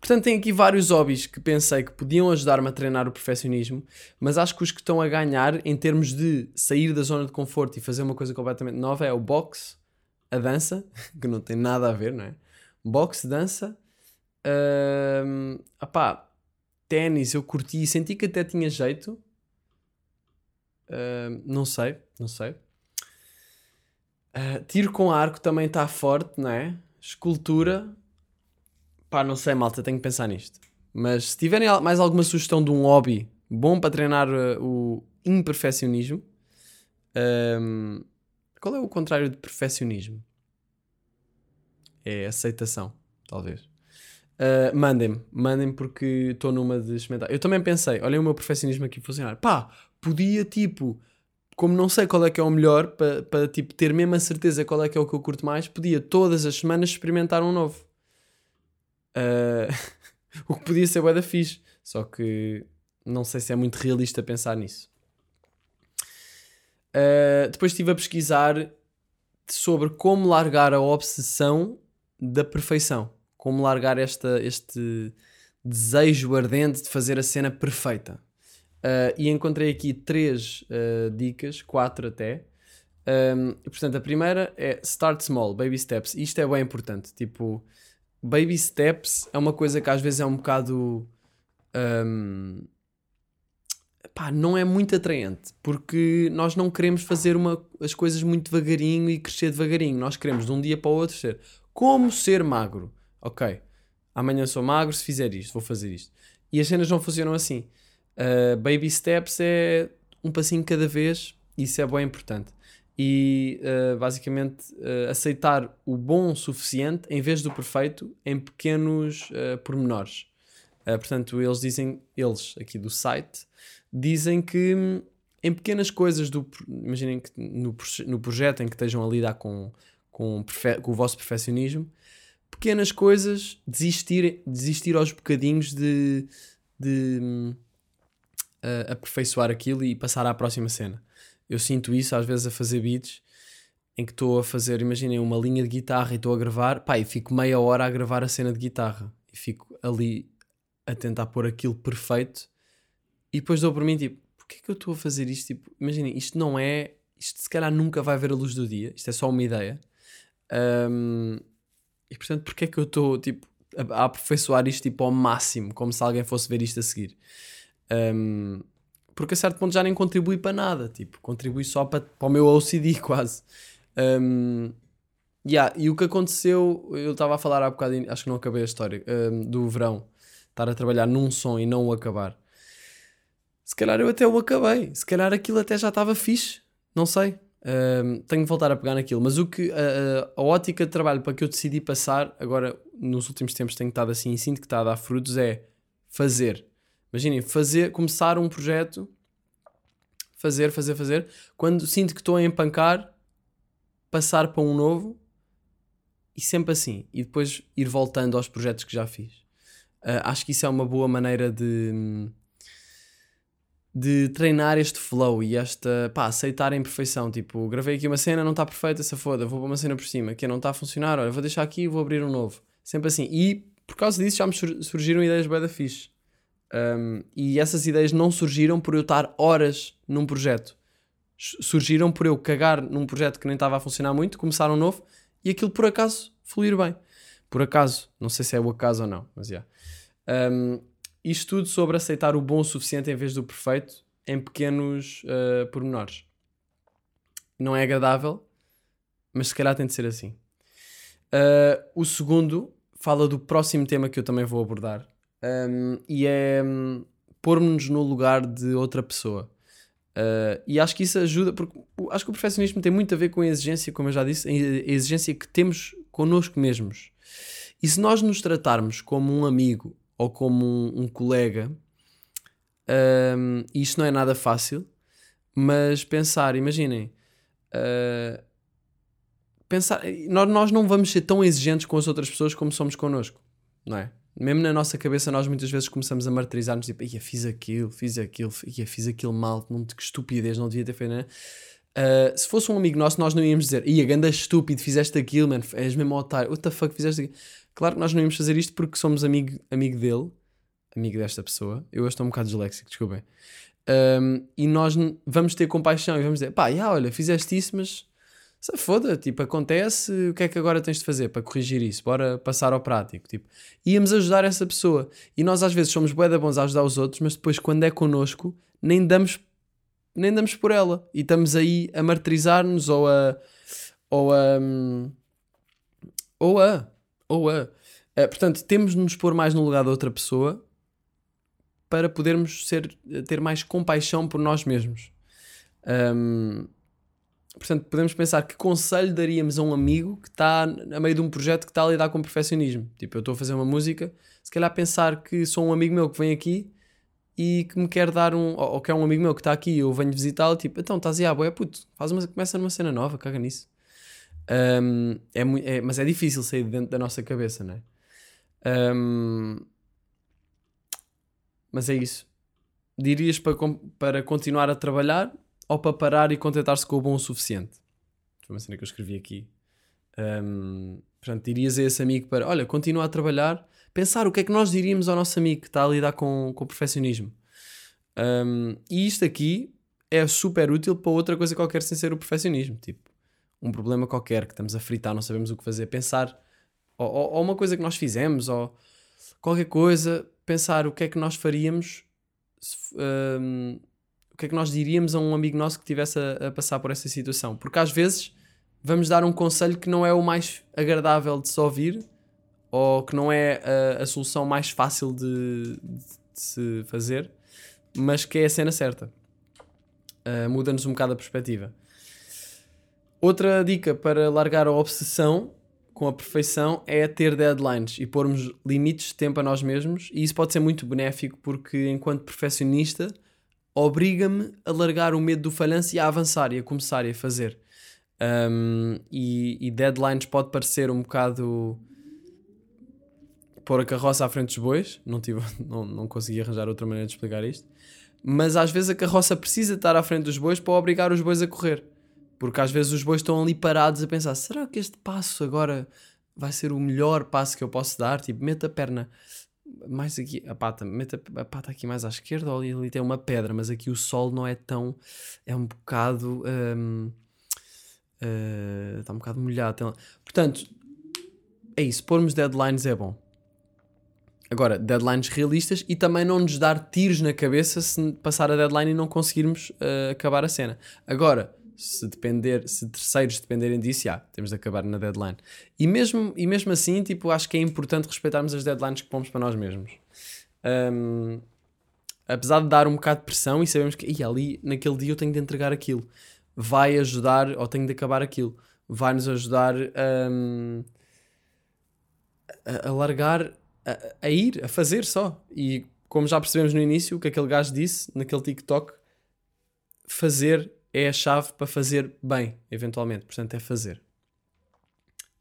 Portanto, tem aqui vários hobbies que pensei que podiam ajudar-me a treinar o perfeccionismo, mas acho que os que estão a ganhar em termos de sair da zona de conforto e fazer uma coisa completamente nova é o boxe, a dança, (laughs) que não tem nada a ver, não é? Boxe, dança Uh, opá, ténis eu curti, senti que até tinha jeito. Uh, não sei, não sei. Uh, tiro com arco também está forte, não é? Escultura, pá, não sei, malta, tenho que pensar nisto. Mas se tiverem mais alguma sugestão de um hobby bom para treinar uh, o imperfeccionismo, qual é o contrário de perfeccionismo? É aceitação, talvez. Uh, mandem-me, mandem-me porque estou numa de experimentar. Eu também pensei, olhem o meu perfeccionismo aqui funcionar. Pá, podia tipo, como não sei qual é que é o melhor, para pa, tipo, ter mesmo a certeza qual é que é o que eu curto mais, podia todas as semanas experimentar um novo. Uh, (laughs) o que podia ser bué da fixe. Só que não sei se é muito realista pensar nisso. Uh, depois estive a pesquisar sobre como largar a obsessão da perfeição como largar esta, este desejo ardente de fazer a cena perfeita. Uh, e encontrei aqui três uh, dicas, quatro até. Um, portanto, a primeira é start small, baby steps. Isto é bem importante. Tipo, baby steps é uma coisa que às vezes é um bocado. Um, pá, não é muito atraente porque nós não queremos fazer uma, as coisas muito devagarinho e crescer devagarinho. Nós queremos de um dia para o outro ser como ser magro. Ok, amanhã sou magro, se fizer isto, vou fazer isto. E as cenas não funcionam assim. Uh, baby steps é um passinho cada vez, isso é bem importante. E uh, basicamente uh, aceitar o bom o suficiente em vez do perfeito em pequenos pormenores. portanto, eles dizem, eles aqui do site, dizem que hum, em pequenas coisas do. Imaginem que no, no projeto em que estejam a lidar com, com, com o vosso perfeccionismo, pequenas coisas, desistir, desistir aos bocadinhos de, de uh, aperfeiçoar aquilo e passar à próxima cena. Eu sinto isso às vezes a fazer beats em que estou a fazer, imaginem, uma linha de guitarra e estou a gravar, pá, e fico meia hora a gravar a cena de guitarra e fico ali a tentar pôr aquilo perfeito e depois dou por mim, tipo, porquê que eu estou a fazer isto? Tipo, imaginem, isto não é, isto se calhar nunca vai ver a luz do dia, isto é só uma ideia. Um, e portanto, porquê é que eu estou, tipo, a aperfeiçoar isto, tipo, ao máximo, como se alguém fosse ver isto a seguir? Um, porque a certo ponto já nem contribui para nada, tipo, contribui só para, para o meu OCD (laughs) quase. Um, yeah, e o que aconteceu, eu estava a falar há bocado, acho que não acabei a história, um, do verão, estar a trabalhar num som e não o acabar. Se calhar eu até o acabei, se calhar aquilo até já estava fixe, não sei. Tenho de voltar a pegar naquilo, mas o que a, a, a, ótica de trabalho para que eu decidi passar, agora nos últimos tempos tenho estado assim e sinto que está a dar frutos, é fazer Imaginem, fazer, começar um projeto, fazer, fazer, fazer. Quando sinto que estou a empancar, passar para um novo e sempre assim. E depois ir voltando aos projetos que já fiz. Uh, acho que isso é uma boa maneira de, de treinar este flow e esta, pá, aceitar a imperfeição. Tipo, gravei aqui uma cena, não está perfeita, essa foda, vou para uma cena por cima, que não está a funcionar, olha, vou deixar aqui e vou abrir um novo. Sempre assim. E por causa disso já me surgiram ideias bem da fixe. Um, e essas ideias não surgiram por eu estar horas num projeto. Surgiram por eu cagar num projeto que nem estava a funcionar muito, começar um novo e aquilo por acaso fluir bem. Por acaso, não sei se é o acaso ou não, mas já. Yeah. Um, isto tudo sobre aceitar o bom o suficiente em vez do perfeito em pequenos uh, pormenores. Não é agradável, mas se calhar tem de ser assim. Uh, o segundo fala do próximo tema que eu também vou abordar, um, e é um, pôr-nos no lugar de outra pessoa. Uh, e acho que isso ajuda, porque acho que o perfeccionismo tem muito a ver com a exigência, como eu já disse, a exigência que temos connosco mesmos. E se nós nos tratarmos como um amigo ou como um, um colega, um, isto não é nada fácil, mas pensar, imaginem, uh, pensar, nós, nós não vamos ser tão exigentes com as outras pessoas como somos connosco, não é? Mesmo na nossa cabeça, nós muitas vezes começamos a martirizar-nos, tipo, ia, fiz aquilo, fiz aquilo, ia, fiz aquilo mal, não, que estupidez, não devia ter feito, né? Uh, se fosse um amigo nosso, nós não íamos dizer, ia, ganda estúpido, fizeste aquilo, mano, és mesmo otário, what the fuck, fizeste aquilo. Claro que nós não íamos fazer isto porque somos amigo, amigo dele, amigo desta pessoa. Eu hoje estou um bocado disléxico, desculpem. Um, e nós vamos ter compaixão e vamos dizer, pá, yeah, olha, fizeste isso, mas se foda, tipo, acontece, o que é que agora tens de fazer para corrigir isso? Bora passar ao prático, tipo. Íamos ajudar essa pessoa. E nós às vezes somos bué bons a ajudar os outros, mas depois quando é connosco, nem damos nem damos por ela. E estamos aí a martirizar-nos ou a ou a ou a ou a uh, portanto, temos de nos pôr mais no lugar da outra pessoa para podermos ser, ter mais compaixão por nós mesmos. Um, Portanto, podemos pensar que conselho daríamos a um amigo que está a meio de um projeto que está a lidar com perfeccionismo. Tipo, eu estou a fazer uma música, se calhar pensar que sou um amigo meu que vem aqui e que me quer dar um. Ou, que é um amigo meu que está aqui e eu venho visitá-lo, tipo, então estás aí, ah, boé, puto, faz uma, começa numa cena nova, caga nisso. Um, é, é, mas é difícil sair de dentro da nossa cabeça, não é? Um, mas é isso. Dirias para, para continuar a trabalhar ou para parar e contentar-se com o bom o suficiente? Foi uma cena que eu escrevi aqui. Um, portanto, dirias a esse amigo para, olha, continua a trabalhar, pensar o que é que nós diríamos ao nosso amigo que está a lidar com, com o perfeccionismo. Um, e isto aqui é super útil para outra coisa qualquer sem ser o perfeccionismo. Tipo, um problema qualquer que estamos a fritar, não sabemos o que fazer, pensar, ou, ou, uma coisa que nós fizemos, ou qualquer coisa, pensar o que é que nós faríamos, se um, o que é que nós diríamos a um amigo nosso que estivesse a, a passar por essa situação. Porque às vezes vamos dar um conselho que não é o mais agradável de se ouvir, ou que não é a, a solução mais fácil de, de se fazer, mas que é a cena certa. Uh, Muda-nos um bocado a perspectiva. Outra dica para largar a obsessão com a perfeição é ter deadlines e pormos limites de tempo a nós mesmos, e isso pode ser muito benéfico porque, enquanto perfeccionista, obriga-me a largar o medo do falhanço e a avançar e a começar e a fazer. Um, e, e deadlines pode parecer um bocado pôr a carroça à frente dos bois, não, tive, (laughs) não, não consegui arranjar outra maneira de explicar isto, mas às vezes a carroça precisa estar à frente dos bois para obrigar os bois a correr. Porque às vezes os bois estão ali parados a pensar: será que este passo agora vai ser o melhor passo que eu posso dar? Tipo, mete a perna mais aqui, a pata, mete a, pata aqui mais à esquerda, ali, ali tem uma pedra, mas aqui o sol não é tão. é um bocado. eh, está um bocado molhado. Portanto, é isso. Pormos deadlines é bom. Agora, deadlines realistas e também não nos dar tiros na cabeça se passar a deadline e não conseguirmos eh, acabar a cena. Agora, se depender, se terceiros dependerem disso, já, temos de acabar na deadline. E mesmo, e mesmo assim, tipo, acho que é importante respeitarmos as deadlines que pomos para nós mesmos. Ahm, apesar de dar um bocado de pressão e sabemos que "Ih, ali naquele dia eu tenho de entregar aquilo, vai ajudar, ou tenho de acabar aquilo, vai nos ajudar ahm, a, a largar, a, a ir, a fazer só. E como já percebemos no início, o que aquele gajo disse naquele TikTok, fazer é a chave para fazer bem, eventualmente. Portanto, é fazer.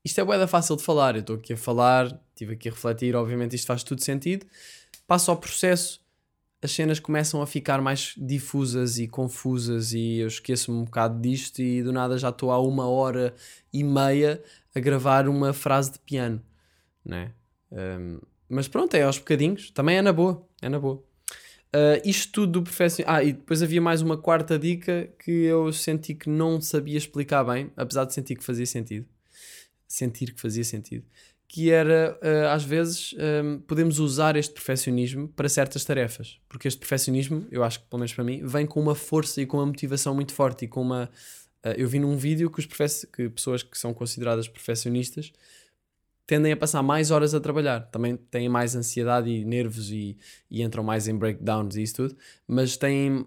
Isto é boeda fácil de falar. Eu estou aqui a falar, estive aqui a refletir, obviamente isto faz tudo sentido. Passo ao processo, as cenas começam a ficar mais difusas e confusas e eu esqueço-me um bocado disto e do nada já estou há uma hora e meia a gravar uma frase de piano, né? Um, mas pronto, é aos bocadinhos, também é na boa, é na boa. Uh, isto tudo do profissional. Ah, e depois havia mais uma quarta dica que eu senti que não sabia explicar bem, apesar de sentir que fazia sentido. Sentir que fazia sentido. Que era, uh, às vezes, um, podemos usar este perfeccionismo para certas tarefas. Porque este perfeccionismo, eu acho que pelo menos para mim, vem com uma força e com uma motivação muito forte e com uma. uh, eu vi num vídeo que, os que pessoas que são consideradas perfeccionistas tendem a passar mais horas a trabalhar. Também têm mais ansiedade e nervos e, e entram mais em breakdowns e isso tudo, mas têm,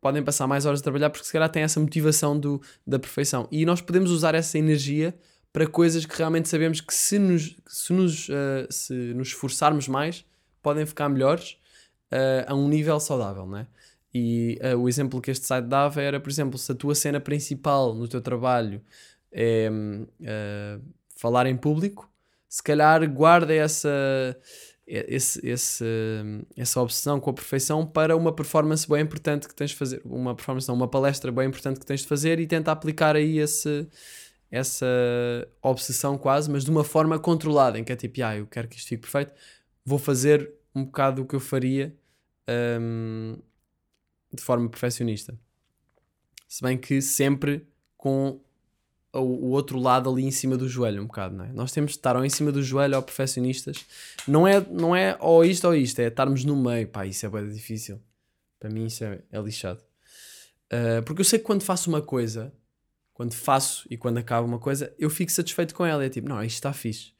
podem passar mais horas a trabalhar porque se calhar têm essa motivação do, da perfeição. E nós podemos usar essa energia para coisas que realmente sabemos que se nos, se nos, eh, se nos esforçarmos mais, podem ficar melhores eh, a um nível saudável, não é? E eh, o exemplo que este site dava era, por exemplo, se a tua cena principal no teu trabalho é hum, falar em público, se calhar guarda essa, esse, esse, essa obsessão com a perfeição para uma performance bem importante que tens de fazer, uma performance, não, uma palestra bem importante que tens de fazer e tenta aplicar aí esse, essa obsessão quase, mas de uma forma controlada, em que é tipo, ah, eu quero que isto fique perfeito, vou fazer um bocado o que eu faria hum, de forma perfeccionista. Se bem que sempre com o, o outro lado ali em cima do joelho, um bocado, não é? Nós temos de estar ou em cima do joelho ou perfeccionistas. Não é, não é ou isto ou isto, é estarmos no meio. Pá, isso é bem difícil. Para mim isso é, é lixado. Ah, porque eu sei que quando faço uma coisa, quando faço e quando acabo uma coisa, eu fico satisfeito com ela. É tipo, não, isto está fixe.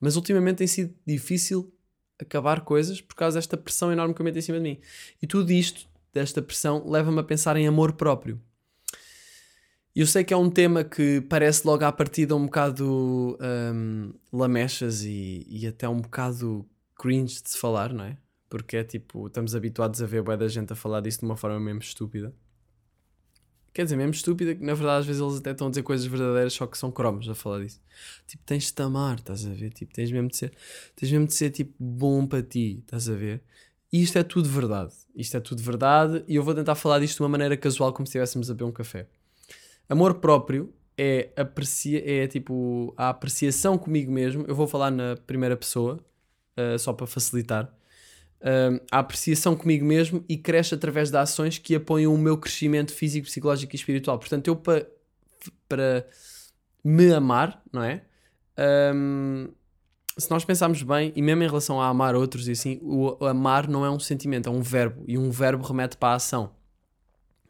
Mas ultimamente tem sido difícil acabar coisas por causa desta pressão enorme que eu meto em cima de mim. E tudo isto, desta pressão, leva-me a pensar em amor próprio. Eu sei que é um tema que parece logo à partida um bocado hum, lamechas e, e até um bocado cringe de se falar, não é? Porque é tipo, estamos habituados a ver bué da gente a falar disso de uma forma mesmo estúpida. Quer dizer, mesmo estúpida, que na verdade às vezes eles até estão a dizer coisas verdadeiras, só que são cromos a falar disso. Tipo, tens de te amar, estás a ver? Tipo, tens mesmo de ser, tens mesmo de ser tipo bom para ti, estás a ver? E isto é tudo verdade. Isto é tudo verdade e eu vou tentar falar disto de uma maneira casual, como se estivéssemos a beber um café. Amor próprio é, aprecia, é tipo a apreciação comigo mesmo. Eu vou falar na primeira pessoa, uh, só para facilitar. hum, a apreciação comigo mesmo e cresce através de ações que apoiam o meu crescimento físico, psicológico e espiritual. Portanto, eu pa- para me amar, não é? Hum, se nós pensarmos bem, e mesmo em relação a amar outros e assim, o amar não é um sentimento, é um verbo. E um verbo remete para a ação.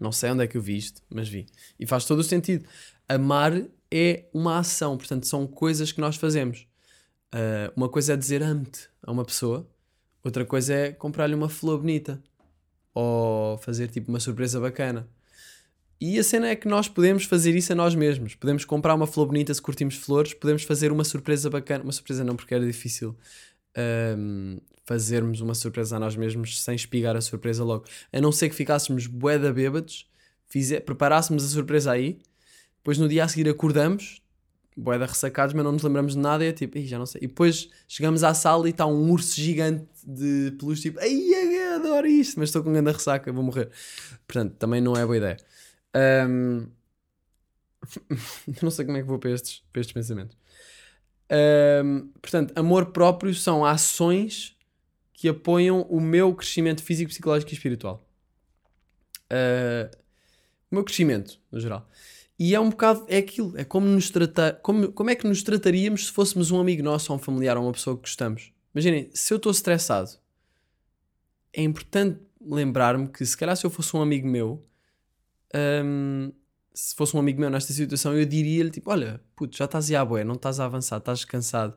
Não sei onde é que eu vi isto, mas vi. E faz todo o sentido. Amar é uma ação, portanto, são coisas que nós fazemos. Uh, uma coisa é dizer amo-te a uma pessoa, outra coisa é comprar-lhe uma flor bonita ou fazer tipo uma surpresa bacana. E a cena é que nós podemos fazer isso a nós mesmos. Podemos comprar uma flor bonita se curtimos flores, podemos fazer uma surpresa bacana. Uma surpresa não, porque era difícil um, fazermos uma surpresa a nós mesmos sem espigar a surpresa logo. A não ser que ficássemos bué da bêbados, fizer, preparássemos a surpresa aí, depois no dia a seguir acordamos, bué da ressacados, mas não nos lembramos de nada e é tipo, "Ih, já não sei. E depois chegamos à sala e está um urso gigante de peluche, tipo, ai, adoro isto, mas estou com grande ressaca, vou morrer. Portanto, também não é boa ideia. Um, (laughs) não sei como é que vou para estes, para estes pensamentos. Um, portanto, amor próprio são ações que apoiam o meu crescimento físico, psicológico e espiritual. Uh, o meu crescimento, no geral. E é um bocado, é aquilo, é como nos tratar, como, como é que nos trataríamos se fôssemos um amigo nosso ou um familiar ou uma pessoa que gostamos. Imaginem, se eu estou estressado, é importante lembrar-me que se calhar se eu fosse um amigo meu, hum, se fosse um amigo meu nesta situação, eu diria-lhe tipo, olha, puto, já estás aí à boé, não estás a avançar, estás cansado,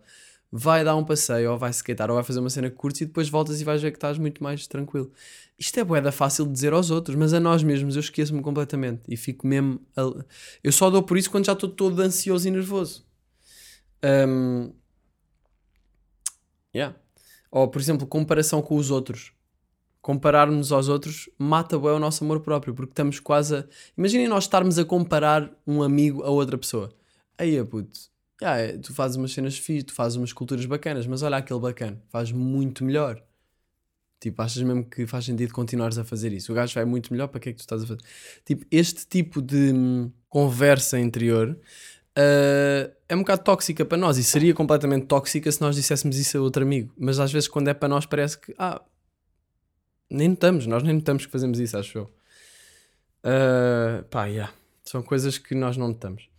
vai dar um passeio, ou vai skatear, ou vai fazer uma cena curtes e depois voltas e vais ver que estás muito mais tranquilo. Isto é boeda fácil de dizer aos outros, mas a nós mesmos eu esqueço-me completamente e fico mesmo. a- Eu só dou por isso quando já estou todo ansioso e nervoso. Hum, yeah. Ou, por exemplo, comparação com os outros. Compararmos aos outros mata bué o nosso amor próprio, porque estamos quase a. Imaginem nós estarmos a comparar um amigo a outra pessoa. Aí, puto, yeah, tu fazes umas cenas fixas, tu fazes umas culturas bacanas, mas olha aquele bacana, faz muito melhor. Tipo, achas mesmo que faz sentido continuares a fazer isso? O gajo vai muito melhor, para que é que tu estás a fazer? Tipo, este tipo de hum, conversa interior ah, é um bocado tóxica para nós e seria completamente tóxica se nós disséssemos isso a outro amigo. Mas às vezes, quando é para nós, parece que, ah, nem notamos, nós nem notamos que fazemos isso, acho eu. Ah, pá, yeah. São coisas que nós não notamos.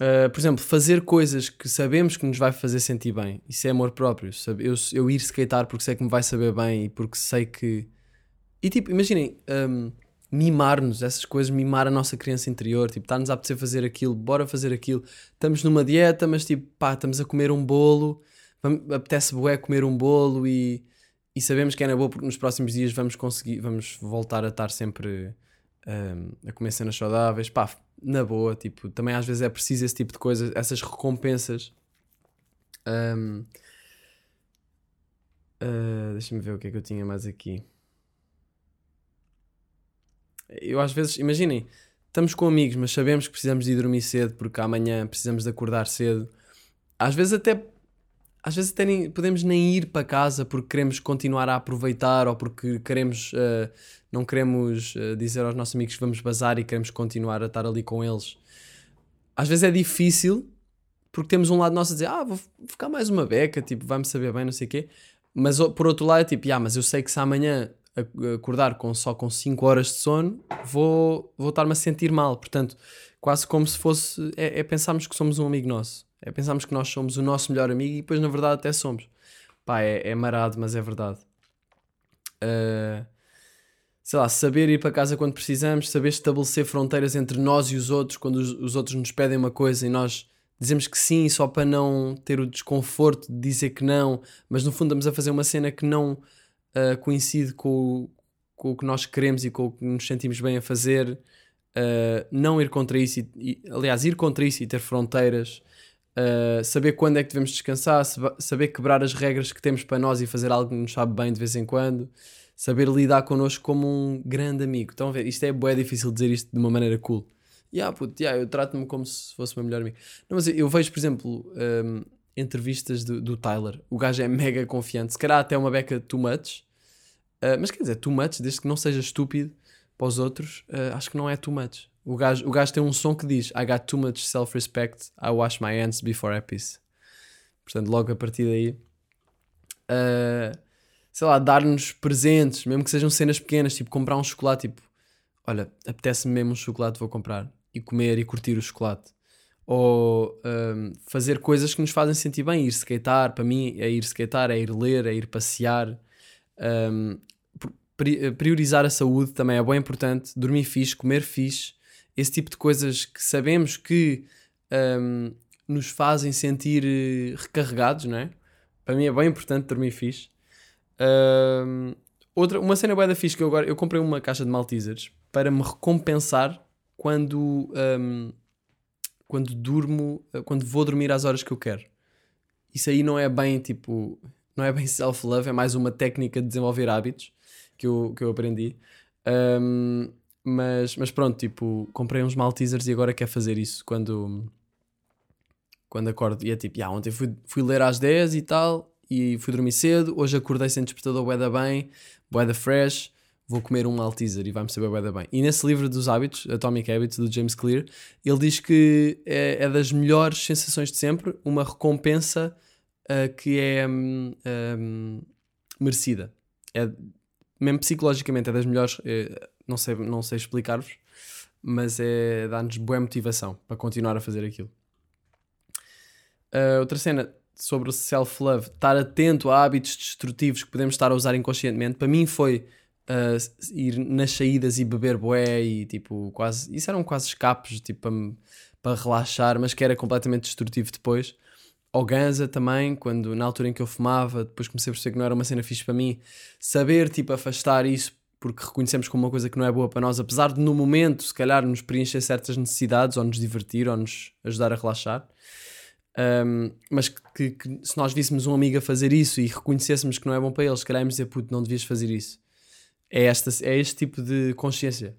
Uh, por exemplo, fazer coisas que sabemos que nos vai fazer sentir bem. Isso é amor próprio. Eu, eu ir skatear porque sei que me vai saber bem e porque sei que. E tipo, imaginem, um, mimar-nos, essas coisas, mimar a nossa criança interior. Tipo, está-nos a apetecer fazer aquilo, bora fazer aquilo. Estamos numa dieta, mas tipo, pá, estamos a comer um bolo, apetece bué comer um bolo e, e sabemos que é na boa porque nos próximos dias vamos conseguir, vamos voltar a estar sempre a comer cenas saudáveis. Pá, na boa, tipo, também às vezes é preciso esse tipo de coisas, essas recompensas. Um, uh, Deixa-me ver o que é que eu tinha mais aqui. Eu às vezes, imaginem, estamos com amigos, mas sabemos que precisamos de ir dormir cedo porque amanhã precisamos de acordar cedo. Às vezes até às vezes podemos nem ir para casa porque queremos continuar a aproveitar ou porque queremos uh, não queremos uh, dizer aos nossos amigos que vamos bazar e queremos continuar a estar ali com eles. Às vezes é difícil porque temos um lado nosso a dizer ah, vou ficar mais uma beca, tipo, vai-me saber bem, não sei o quê. Mas por outro lado é tipo, ah, mas eu sei que se amanhã acordar com, só com 5 horas de sono, vou, vou estar-me a sentir mal. Portanto, quase como se fosse. É, é pensarmos que somos um amigo nosso. É pensarmos que nós somos o nosso melhor amigo e depois, na verdade, até somos. Pá, é, é marado, mas é verdade. Ah, sei lá, saber ir para casa quando precisamos, saber estabelecer fronteiras entre nós e os outros, quando os, os outros nos pedem uma coisa e nós dizemos que sim só para não ter o desconforto de dizer que não, mas no fundo estamos a fazer uma cena que não ah, coincide com o, com o que nós queremos e com o que nos sentimos bem a fazer. Ah, não ir contra isso, e, e- aliás, ir contra isso e ter fronteiras. Uh, saber quando é que devemos descansar, saber quebrar as regras que temos para nós e fazer algo que nos sabe bem de vez em quando, saber lidar connosco como um grande amigo. Estão a ver? Isto é bué difícil dizer isto de uma maneira cool. Yeah, puto, yeah, eu trato-me como se fosse o meu melhor amigo. Não, mas eu, vejo, por exemplo, um, entrevistas do, do Tyler. O gajo é mega confiante, se calhar até uma beca too much, Uh, mas quer dizer, too much, desde que não seja estúpido para os outros, uh, acho que não é too much. O gajo, o gajo tem um som que diz I got too much self-respect, I wash my hands before I piss. Portanto, logo a partir daí. uh, sei lá, dar-nos presentes, mesmo que sejam cenas pequenas, tipo comprar um chocolate, tipo, olha, apetece-me mesmo um chocolate, vou comprar e comer e curtir o chocolate. Ou hum, fazer coisas que nos fazem sentir bem, ir skatear, para mim é ir skatear, é ir ler, é ir passear. Hum, pri- priorizar a saúde também é bem importante, dormir fixe, comer fixe, esse tipo de coisas que sabemos que hum, nos fazem sentir eh, recarregados, não é? Para mim é bem importante dormir fixe. Hum, outra, uma cena bué da fixe que eu agora eu comprei uma caixa de Maltesers para me recompensar quando hum, quando durmo, eh, quando vou dormir às horas que eu quero. Isso aí não é bem tipo, não é bem self-love, é mais uma técnica de desenvolver hábitos que eu, que eu aprendi. Hum, mas, mas pronto, tipo, comprei uns Maltesers e agora quero fazer isso quando, quando acordo. E é tipo, yeah, ontem fui, fui ler às 10 e tal, e fui dormir cedo. Hoje acordei sem despertador, bué da bem, bué da fresh. Vou comer um Malteser e vai-me saber bué da bem. E nesse livro dos hábitos, Atomic Habits, do James Clear, ele diz que é, é das melhores sensações de sempre, uma recompensa ah, que é hum, hum, merecida. É, mesmo psicologicamente, é das melhores. eh, não, sei, não sei explicar-vos, mas é dá-nos boa motivação para continuar a fazer aquilo. Uh, outra cena sobre self-love, estar atento a hábitos destrutivos que podemos estar a usar inconscientemente, para mim foi uh, ir nas saídas e beber bué e tipo, quase. Isso eram quase escapes, tipo, para, para relaxar, mas que era completamente destrutivo depois. Ao ganza também, quando na altura em que eu fumava, depois comecei a perceber que não era uma cena fixe para mim, saber tipo afastar isso porque reconhecemos como uma coisa que não é boa para nós, apesar de no momento se calhar nos preencher certas necessidades ou nos divertir ou nos ajudar a relaxar. Um, mas que, que se nós víssemos um amigo a fazer isso e reconhecêssemos que não é bom para ele, se calhar íamos dizer, puto, não devias fazer isso. É, esta, é este tipo de consciência.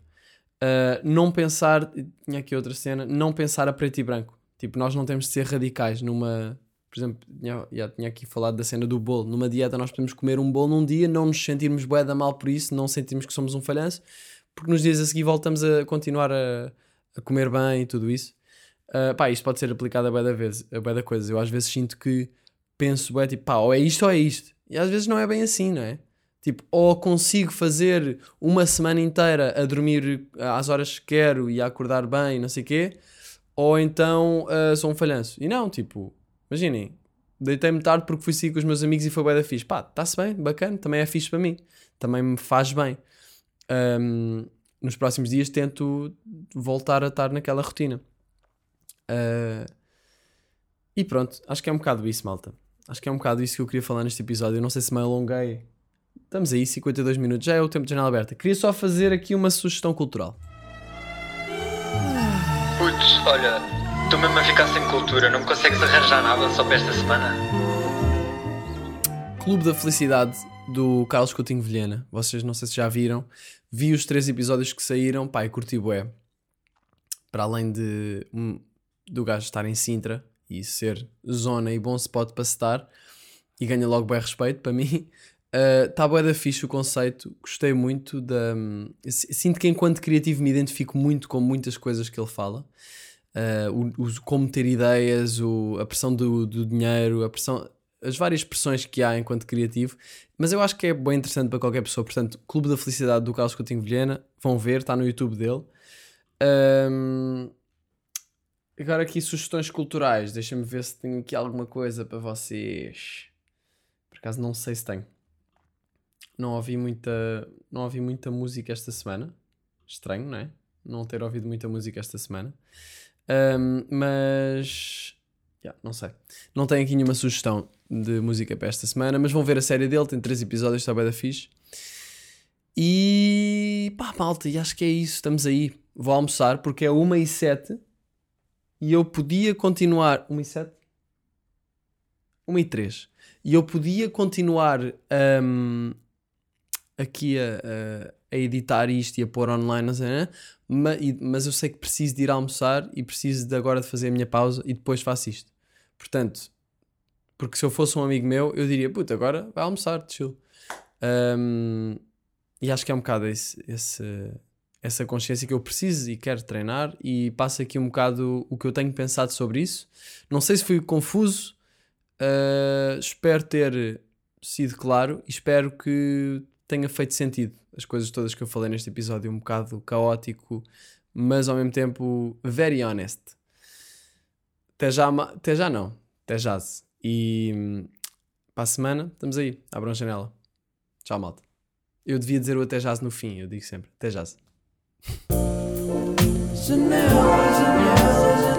Uh, não pensar, tinha aqui outra cena, não pensar a preto e branco. Tipo, nós não temos de ser radicais numa. Por exemplo, tinha, já tinha aqui falado da cena do bolo. Numa dieta, nós podemos comer um bolo num dia, não nos sentirmos bué da mal por isso, não sentirmos que somos um falhanço, porque nos dias a seguir voltamos a continuar a, a comer bem e tudo isso. Uh, pá, isto pode ser aplicado a bué da vez, a bué da coisas. Eu às vezes sinto que penso, bué, tipo, pá, ou é isto ou é isto. E às vezes não é bem assim, não é? Tipo, ou consigo fazer uma semana inteira a dormir às horas que quero e a acordar bem, não sei o quê, ou então ah, sou um falhanço. E não, tipo, imaginem, deitei-me tarde porque fui sair com os meus amigos e foi bem da fixe. Pá, está-se bem, bacana, também é fixe para mim, também me faz bem. Ahm, nos próximos dias tento voltar a estar naquela rotina. Ah, e pronto, acho que é um bocado isso, malta. Acho que é um bocado isso que eu queria falar neste episódio. Eu não sei se me alonguei. Estamos aí, 52 minutos, já é o tempo de janela aberta. Queria só fazer aqui uma sugestão cultural. Putz, olha, estou mesmo a ficar sem cultura, não me consegues arranjar nada só para esta semana? Clube da Felicidade do Carlos Coutinho Vilhena. Vocês não sei se já viram. Vi os três episódios que saíram, e curti bué. Para além de um, do gajo estar em Sintra e ser zona e bom spot para estar, e ganha logo bem respeito para mim. (laughs) Está bué da fixe o conceito, gostei muito da... s- Sinto que enquanto criativo me identifico muito com muitas coisas que ele fala. Uh, o, o- como ter ideias, o- a pressão do, do dinheiro, a pressão, as várias pressões que há enquanto criativo, mas eu acho que é bem interessante para qualquer pessoa. Portanto, Clube da Felicidade do Carlos Coutinho Vilhena, vão ver, está no YouTube dele. Ahm, agora aqui sugestões culturais, deixa-me ver se tenho aqui alguma coisa para vocês. Por acaso não sei se tenho. Não ouvi muita, não ouvi muita música esta semana. Estranho, não é? Não ter ouvido muita música esta semana. Ahm, mas Yeah, não sei. Não tenho aqui nenhuma sugestão de música para esta semana, mas vão ver a série dele, tem três episódios, está bem da fixe. E pá, malta, e acho que é isso, estamos aí. Vou almoçar porque é 1 e 7 e eu podia continuar. 1 e 7? 1 e 3. E eu podia continuar hum, aqui a, a- editar isto e a pôr online, não sei? Ma- e- mas eu sei que preciso de ir almoçar e preciso de agora de fazer a minha pausa e depois faço isto. Portanto, porque se eu fosse um amigo meu, eu diria, puta, agora vai almoçar, chill. Um, e acho que é um bocado esse, esse- essa consciência que eu preciso e quero treinar e passa aqui um bocado o que eu tenho pensado sobre isso. Não sei se fui confuso, uh, espero ter sido claro e espero que tenha feito sentido as coisas todas que eu falei neste episódio, um bocado caótico, mas ao mesmo tempo very honest. Até já, até já não, até já. E hum, para a semana estamos aí, abram a janela. Tchau, malta. Eu devia dizer o até já no fim, eu digo sempre, até já. Janela, janela, janela.